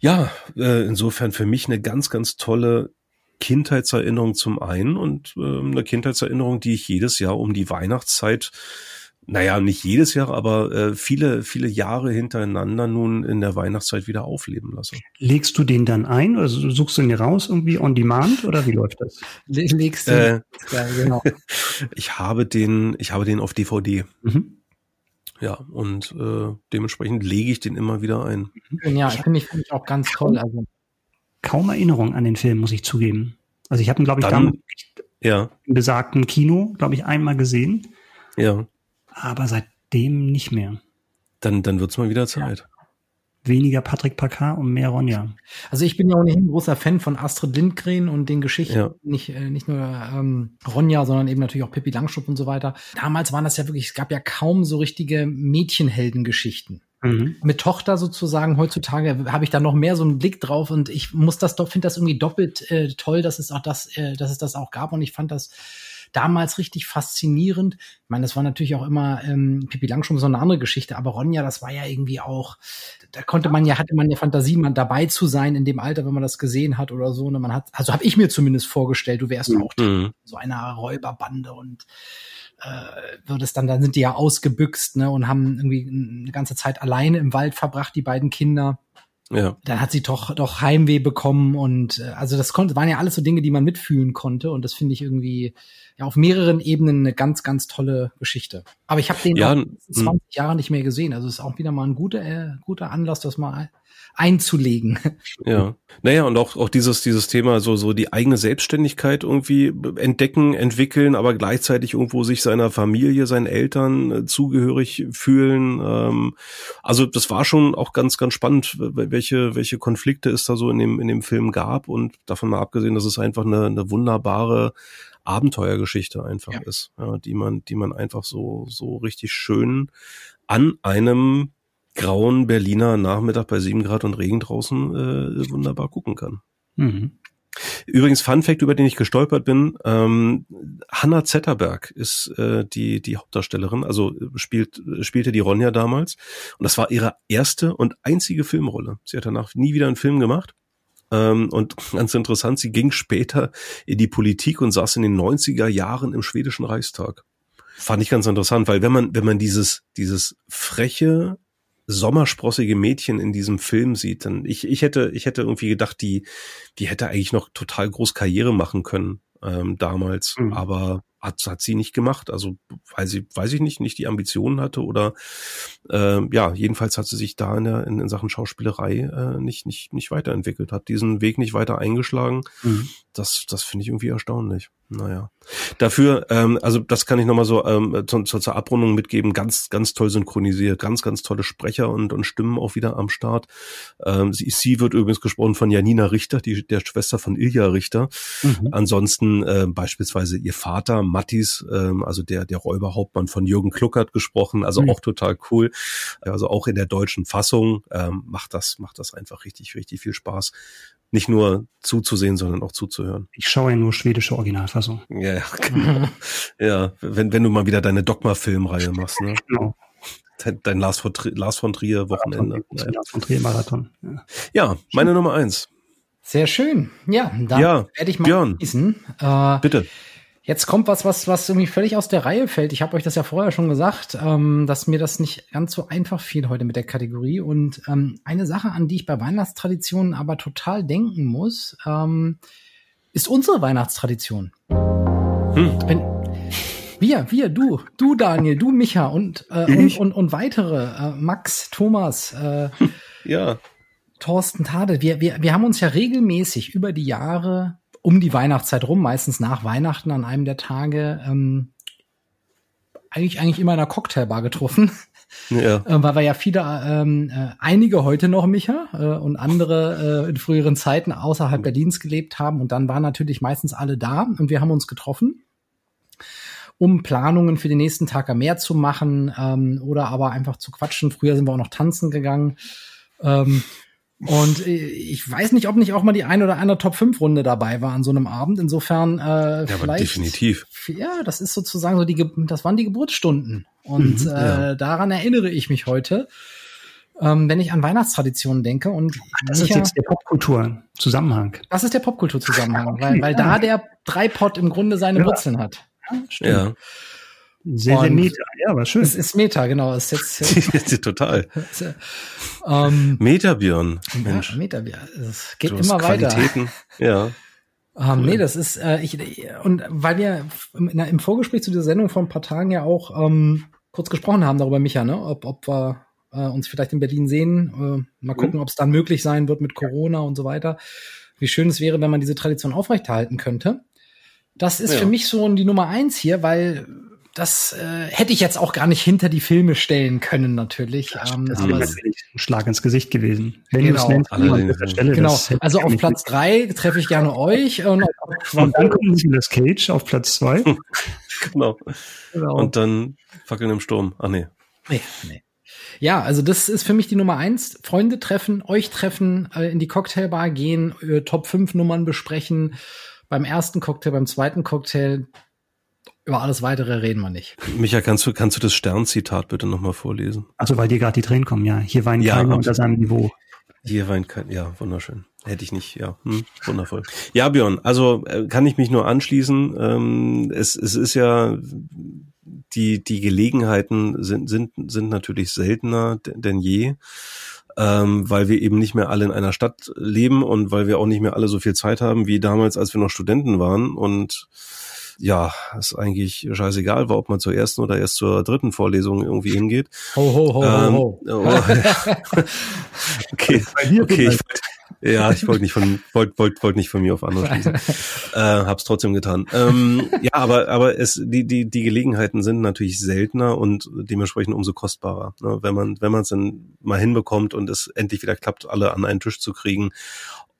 ja, äh, insofern für mich eine ganz, ganz tolle Kindheitserinnerung zum einen und äh, eine Kindheitserinnerung, die ich jedes Jahr um die Weihnachtszeit naja, nicht jedes Jahr, aber äh, viele, viele Jahre hintereinander nun in der Weihnachtszeit wieder aufleben lasse. Legst du den dann ein oder suchst du ihn raus irgendwie on demand oder wie läuft das? Legst du? Äh, ja, genau. ich habe den, ich habe den auf DVD. Mhm. Ja, und äh, dementsprechend lege ich den immer wieder ein. Ja, finde ich, finde ich auch ganz toll. Also. Kaum Erinnerung an den Film, muss ich zugeben. Also ich habe ihn, glaube ich, dann, ja. im besagten Kino, glaube ich, einmal gesehen. Ja. Aber seitdem nicht mehr. Dann, dann wird's mal wieder Zeit. Weniger Patrick Packard und mehr Ronja. Also ich bin ja ohnehin ein großer Fan von Astrid Lindgren und den Geschichten, ja. nicht, äh, nicht nur ähm, Ronja, sondern eben natürlich auch Pippi Langstrumpf und so weiter. Damals waren das ja wirklich, es gab ja kaum so richtige Mädchenheldengeschichten. Mhm. Mit Tochter sozusagen heutzutage habe ich da noch mehr so einen Blick drauf und ich muss das doch finde das irgendwie doppelt äh, toll, dass es auch das, äh, dass es das auch gab und ich fand das damals richtig faszinierend. Ich meine, das war natürlich auch immer ähm, Pippi Langstrumpf so eine andere Geschichte, aber Ronja, das war ja irgendwie auch, da konnte man ja, hatte man ja Fantasie, man dabei zu sein in dem Alter, wenn man das gesehen hat oder so. Ne? Man hat, also habe ich mir zumindest vorgestellt, du wärst mhm. auch so einer Räuberbande und äh, wird es dann, dann sind die ja ausgebüxt, ne, und haben irgendwie eine ganze Zeit alleine im Wald verbracht, die beiden Kinder. Ja. Dann hat sie doch, doch Heimweh bekommen und äh, also das konnte, waren ja alles so Dinge, die man mitfühlen konnte und das finde ich irgendwie ja auf mehreren Ebenen eine ganz, ganz tolle Geschichte. Aber ich habe den ja, in 20 Jahren nicht mehr gesehen, also es ist auch wieder mal ein guter, äh, guter Anlass, das mal einzulegen. Ja. Naja, und auch, auch dieses, dieses Thema, so, so die eigene Selbstständigkeit irgendwie entdecken, entwickeln, aber gleichzeitig irgendwo sich seiner Familie, seinen Eltern äh, zugehörig fühlen. Ähm, also das war schon auch ganz, ganz spannend, welche, welche Konflikte es da so in dem, in dem Film gab und davon mal abgesehen, dass es einfach eine, eine wunderbare Abenteuergeschichte einfach ja. ist, ja, die man, die man einfach so, so richtig schön an einem grauen Berliner Nachmittag bei sieben Grad und Regen draußen äh, wunderbar gucken kann. Mhm. Übrigens, Fun Fact, über den ich gestolpert bin, ähm, Hanna Zetterberg ist äh, die, die Hauptdarstellerin, also spielt, spielte die Ronja damals. Und das war ihre erste und einzige Filmrolle. Sie hat danach nie wieder einen Film gemacht. Ähm, und ganz interessant, sie ging später in die Politik und saß in den 90er Jahren im schwedischen Reichstag. Fand ich ganz interessant, weil wenn man, wenn man dieses, dieses freche, sommersprossige Mädchen in diesem Film sieht, dann ich, ich hätte, ich hätte irgendwie gedacht, die, die hätte eigentlich noch total groß Karriere machen können ähm, damals, mhm. aber hat, hat sie nicht gemacht. Also weil sie, weiß ich nicht, nicht die Ambitionen hatte oder äh, ja, jedenfalls hat sie sich da in, der, in, in Sachen Schauspielerei äh, nicht, nicht, nicht weiterentwickelt, hat diesen Weg nicht weiter eingeschlagen. Mhm. Das, das finde ich irgendwie erstaunlich. Naja. Dafür, ähm, also das kann ich nochmal so ähm, zu, zu, zur Abrundung mitgeben, ganz, ganz toll synchronisiert, ganz, ganz tolle Sprecher und, und Stimmen auch wieder am Start. Ähm, sie, sie wird übrigens gesprochen von Janina Richter, die, der Schwester von Ilja Richter. Mhm. Ansonsten äh, beispielsweise ihr Vater, Mattis, ähm, also der, der Räuberhauptmann von Jürgen Kluckert gesprochen, also mhm. auch total cool. Also auch in der deutschen Fassung ähm, macht das, macht das einfach richtig, richtig viel Spaß nicht nur zuzusehen, sondern auch zuzuhören. Ich schaue ja nur schwedische Originalfassung. Ja, ja, genau. ja, wenn, wenn du mal wieder deine Dogma-Filmreihe machst, ne? Genau. Dein, dein Lars, von Trier, Lars von Trier Wochenende. Marathon, Lars von Trier Marathon. Ja, ja meine Nummer eins. Sehr schön. Ja, dann ja, werde ich mal Björn, Äh, Bitte. Jetzt kommt was, was, was irgendwie völlig aus der Reihe fällt. Ich habe euch das ja vorher schon gesagt, ähm, dass mir das nicht ganz so einfach fiel heute mit der Kategorie. Und ähm, eine Sache, an die ich bei Weihnachtstraditionen aber total denken muss, ähm, ist unsere Weihnachtstradition. Hm. Wenn, wir, wir, du, du Daniel, du Micha und, äh, und, und, und weitere, äh, Max, Thomas, äh, ja. Thorsten Tade. Wir, wir, wir haben uns ja regelmäßig über die Jahre um die Weihnachtszeit rum, meistens nach Weihnachten an einem der Tage, ähm, eigentlich, eigentlich immer in einer Cocktailbar getroffen Ja. Äh, weil wir ja viele, ähm, äh, einige heute noch, Micha, äh, und andere äh, in früheren Zeiten außerhalb Berlins gelebt haben. Und dann waren natürlich meistens alle da und wir haben uns getroffen um Planungen für den nächsten Tag am Meer zu machen ähm, oder aber einfach zu quatschen. Früher sind wir auch noch tanzen gegangen. Ähm, und ich weiß nicht, ob nicht auch mal die ein oder andere Top 5 Runde dabei war an so einem Abend. Insofern äh, ja, vielleicht. definitiv. Ja, das ist sozusagen so die, das waren die Geburtsstunden. Und mhm, ja. äh, daran erinnere ich mich heute, ähm, wenn ich an Weihnachtstraditionen denke. Und das ist jetzt der Popkultur-Zusammenhang. Das ist der Popkultur-Zusammenhang, weil, weil da der Dreipot im Grunde seine ja. Wurzeln hat. Stimmt. Ja. Sehr, sehr Meta, ja, war schön. Es ist Meta, genau. Es ist jetzt, Total. ähm, Meta, Björn. Mensch. Ja, Meta, es geht immer Qualitäten. weiter. Ja. Ähm, cool. Nee, das ist, äh, ich, und weil wir im, im Vorgespräch zu dieser Sendung vor ein paar Tagen ja auch ähm, kurz gesprochen haben darüber, Micha, ne? ob, ob wir äh, uns vielleicht in Berlin sehen. Äh, mal gucken, mhm. ob es dann möglich sein wird mit Corona und so weiter. Wie schön es wäre, wenn man diese Tradition aufrechterhalten könnte. Das ist ja. für mich so die Nummer eins hier, weil das äh, hätte ich jetzt auch gar nicht hinter die Filme stellen können, natürlich. Ja, ähm, das wäre ein Schlag ins Gesicht gewesen. Wenn genau. nennst, Stelle, genau. Also auf Platz drei treffe ich gerne euch. Und, und dann kommt Nicolas Cage auf Platz zwei. genau. genau. Und dann Fackeln im Sturm. Ah, nee. Nee, nee. Ja, also das ist für mich die Nummer eins. Freunde treffen, euch treffen, äh, in die Cocktailbar gehen, äh, Top 5 Nummern besprechen. Beim ersten Cocktail, beim zweiten Cocktail über alles weitere reden wir nicht. Micha, kannst du, kannst du das Sternzitat bitte nochmal vorlesen? Also weil dir gerade die Tränen kommen, ja. Hier weint ja, keiner unter seinem Niveau. Hier weint kein, ja, wunderschön. Hätte ich nicht, ja, hm, wundervoll. Ja, Björn, also äh, kann ich mich nur anschließen. Ähm, es, es ist ja, die, die Gelegenheiten sind, sind, sind natürlich seltener denn je, ähm, weil wir eben nicht mehr alle in einer Stadt leben und weil wir auch nicht mehr alle so viel Zeit haben wie damals, als wir noch Studenten waren und ja, ist eigentlich scheißegal, ob man zur ersten oder erst zur dritten Vorlesung irgendwie hingeht. Ho, ho, ho, ähm, ho, ho. Oh, okay, okay. Ich wollt, ja, ich wollte nicht von wollte wollt, wollt nicht von mir auf andere schließen. äh, hab's trotzdem getan. Ähm, ja, aber aber es die die die Gelegenheiten sind natürlich seltener und dementsprechend umso kostbarer, ne? wenn man wenn man es dann mal hinbekommt und es endlich wieder klappt, alle an einen Tisch zu kriegen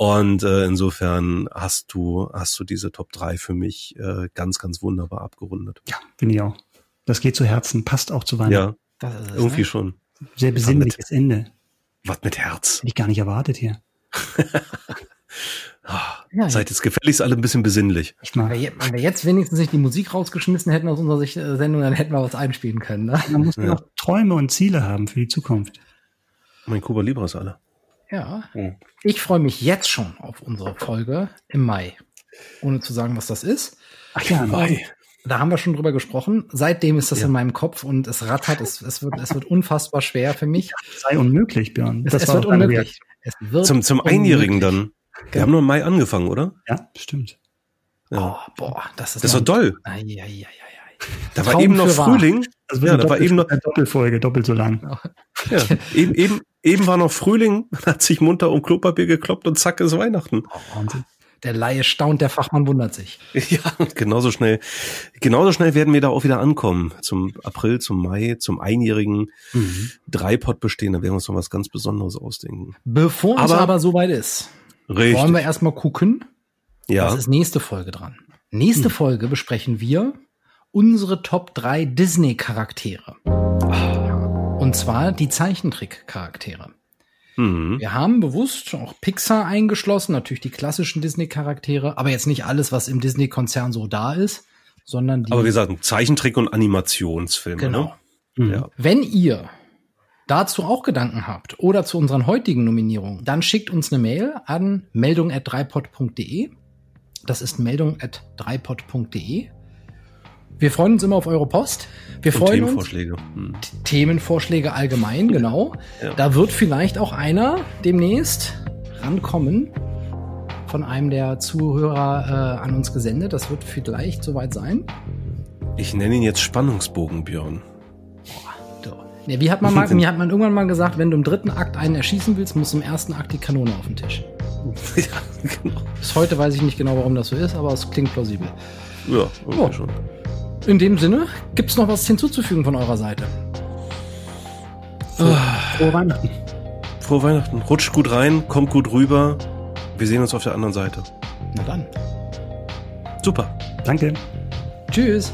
und äh, insofern hast du, hast du diese Top 3 für mich äh, ganz, ganz wunderbar abgerundet. Ja, finde ich auch. Das geht zu Herzen, passt auch zu Weihnachten. Ja, irgendwie ne? schon. Sehr besinnliches Ende. Was mit Herz? Hätte ich gar nicht erwartet hier. Ah, ja, seid jetzt gefälligst alle ein bisschen besinnlich. Wenn wir, wenn wir jetzt wenigstens nicht die Musik rausgeschmissen hätten aus unserer Sicht, äh, Sendung, dann hätten wir was einspielen können. Ne? Man muss ja. noch Träume und Ziele haben für die Zukunft. Mein Kuba Libras alle. Ja. Hm. Ich freue mich jetzt schon auf unsere Folge im Mai. Ohne zu sagen, was das ist. Ach ja, Mai. Da haben wir schon drüber gesprochen. Seitdem ist das ja. in meinem Kopf und es rattert. Es, es, wird, es wird unfassbar schwer für mich. Es sei unmöglich, Björn. Das es, es wird unmöglich. Es wird zum zum unmöglich. Einjährigen dann. Wir genau. haben nur im Mai angefangen, oder? Ja, stimmt. Ja. Oh, boah, das ist. Das war doll. Ai, ai, ai, da war eben noch Frühling. Also ja, da war eben noch Doppelfolge, doppelt so lang. Ja, eben, eben, eben war noch Frühling, man hat sich munter um Klopapier gekloppt und zack ist Weihnachten. Oh, Wahnsinn. Der Laie staunt, der Fachmann wundert sich. Ja, genauso schnell. Genauso schnell werden wir da auch wieder ankommen. Zum April, zum Mai, zum einjährigen mhm. Dreipot bestehen. Da werden wir uns noch was ganz Besonderes ausdenken. Bevor aber, es aber soweit ist, richtig. wollen wir erstmal gucken. Ja. Was ist nächste Folge dran? Nächste hm. Folge besprechen wir unsere Top 3 Disney-Charaktere. Und zwar die Zeichentrick-Charaktere. Mhm. Wir haben bewusst auch Pixar eingeschlossen, natürlich die klassischen Disney-Charaktere, aber jetzt nicht alles, was im Disney-Konzern so da ist, sondern die. Aber wir sagen Zeichentrick- und Animationsfilme. Genau. Ne? Mhm. Ja. Wenn ihr dazu auch Gedanken habt oder zu unseren heutigen Nominierungen, dann schickt uns eine Mail an meldung.dreipod.de. Das ist meldung.dreipod.de. Wir freuen uns immer auf eure Post. Wir freuen Themenvorschläge. uns. Hm. Themenvorschläge allgemein, genau. Ja. Da wird vielleicht auch einer demnächst rankommen von einem der Zuhörer äh, an uns gesendet. Das wird vielleicht soweit sein. Ich nenne ihn jetzt Spannungsbogen, Björn. Ja, wie hat man mal, mir hat man irgendwann mal gesagt, wenn du im dritten Akt einen erschießen willst, muss im ersten Akt die Kanone auf den Tisch. ja, genau. Bis heute weiß ich nicht genau, warum das so ist, aber es klingt plausibel. Ja, okay, oh. schon. In dem Sinne, gibt es noch was hinzuzufügen von eurer Seite? Frohe, frohe Weihnachten. Frohe Weihnachten. Rutscht gut rein, kommt gut rüber. Wir sehen uns auf der anderen Seite. Na dann. Super. Danke. Tschüss.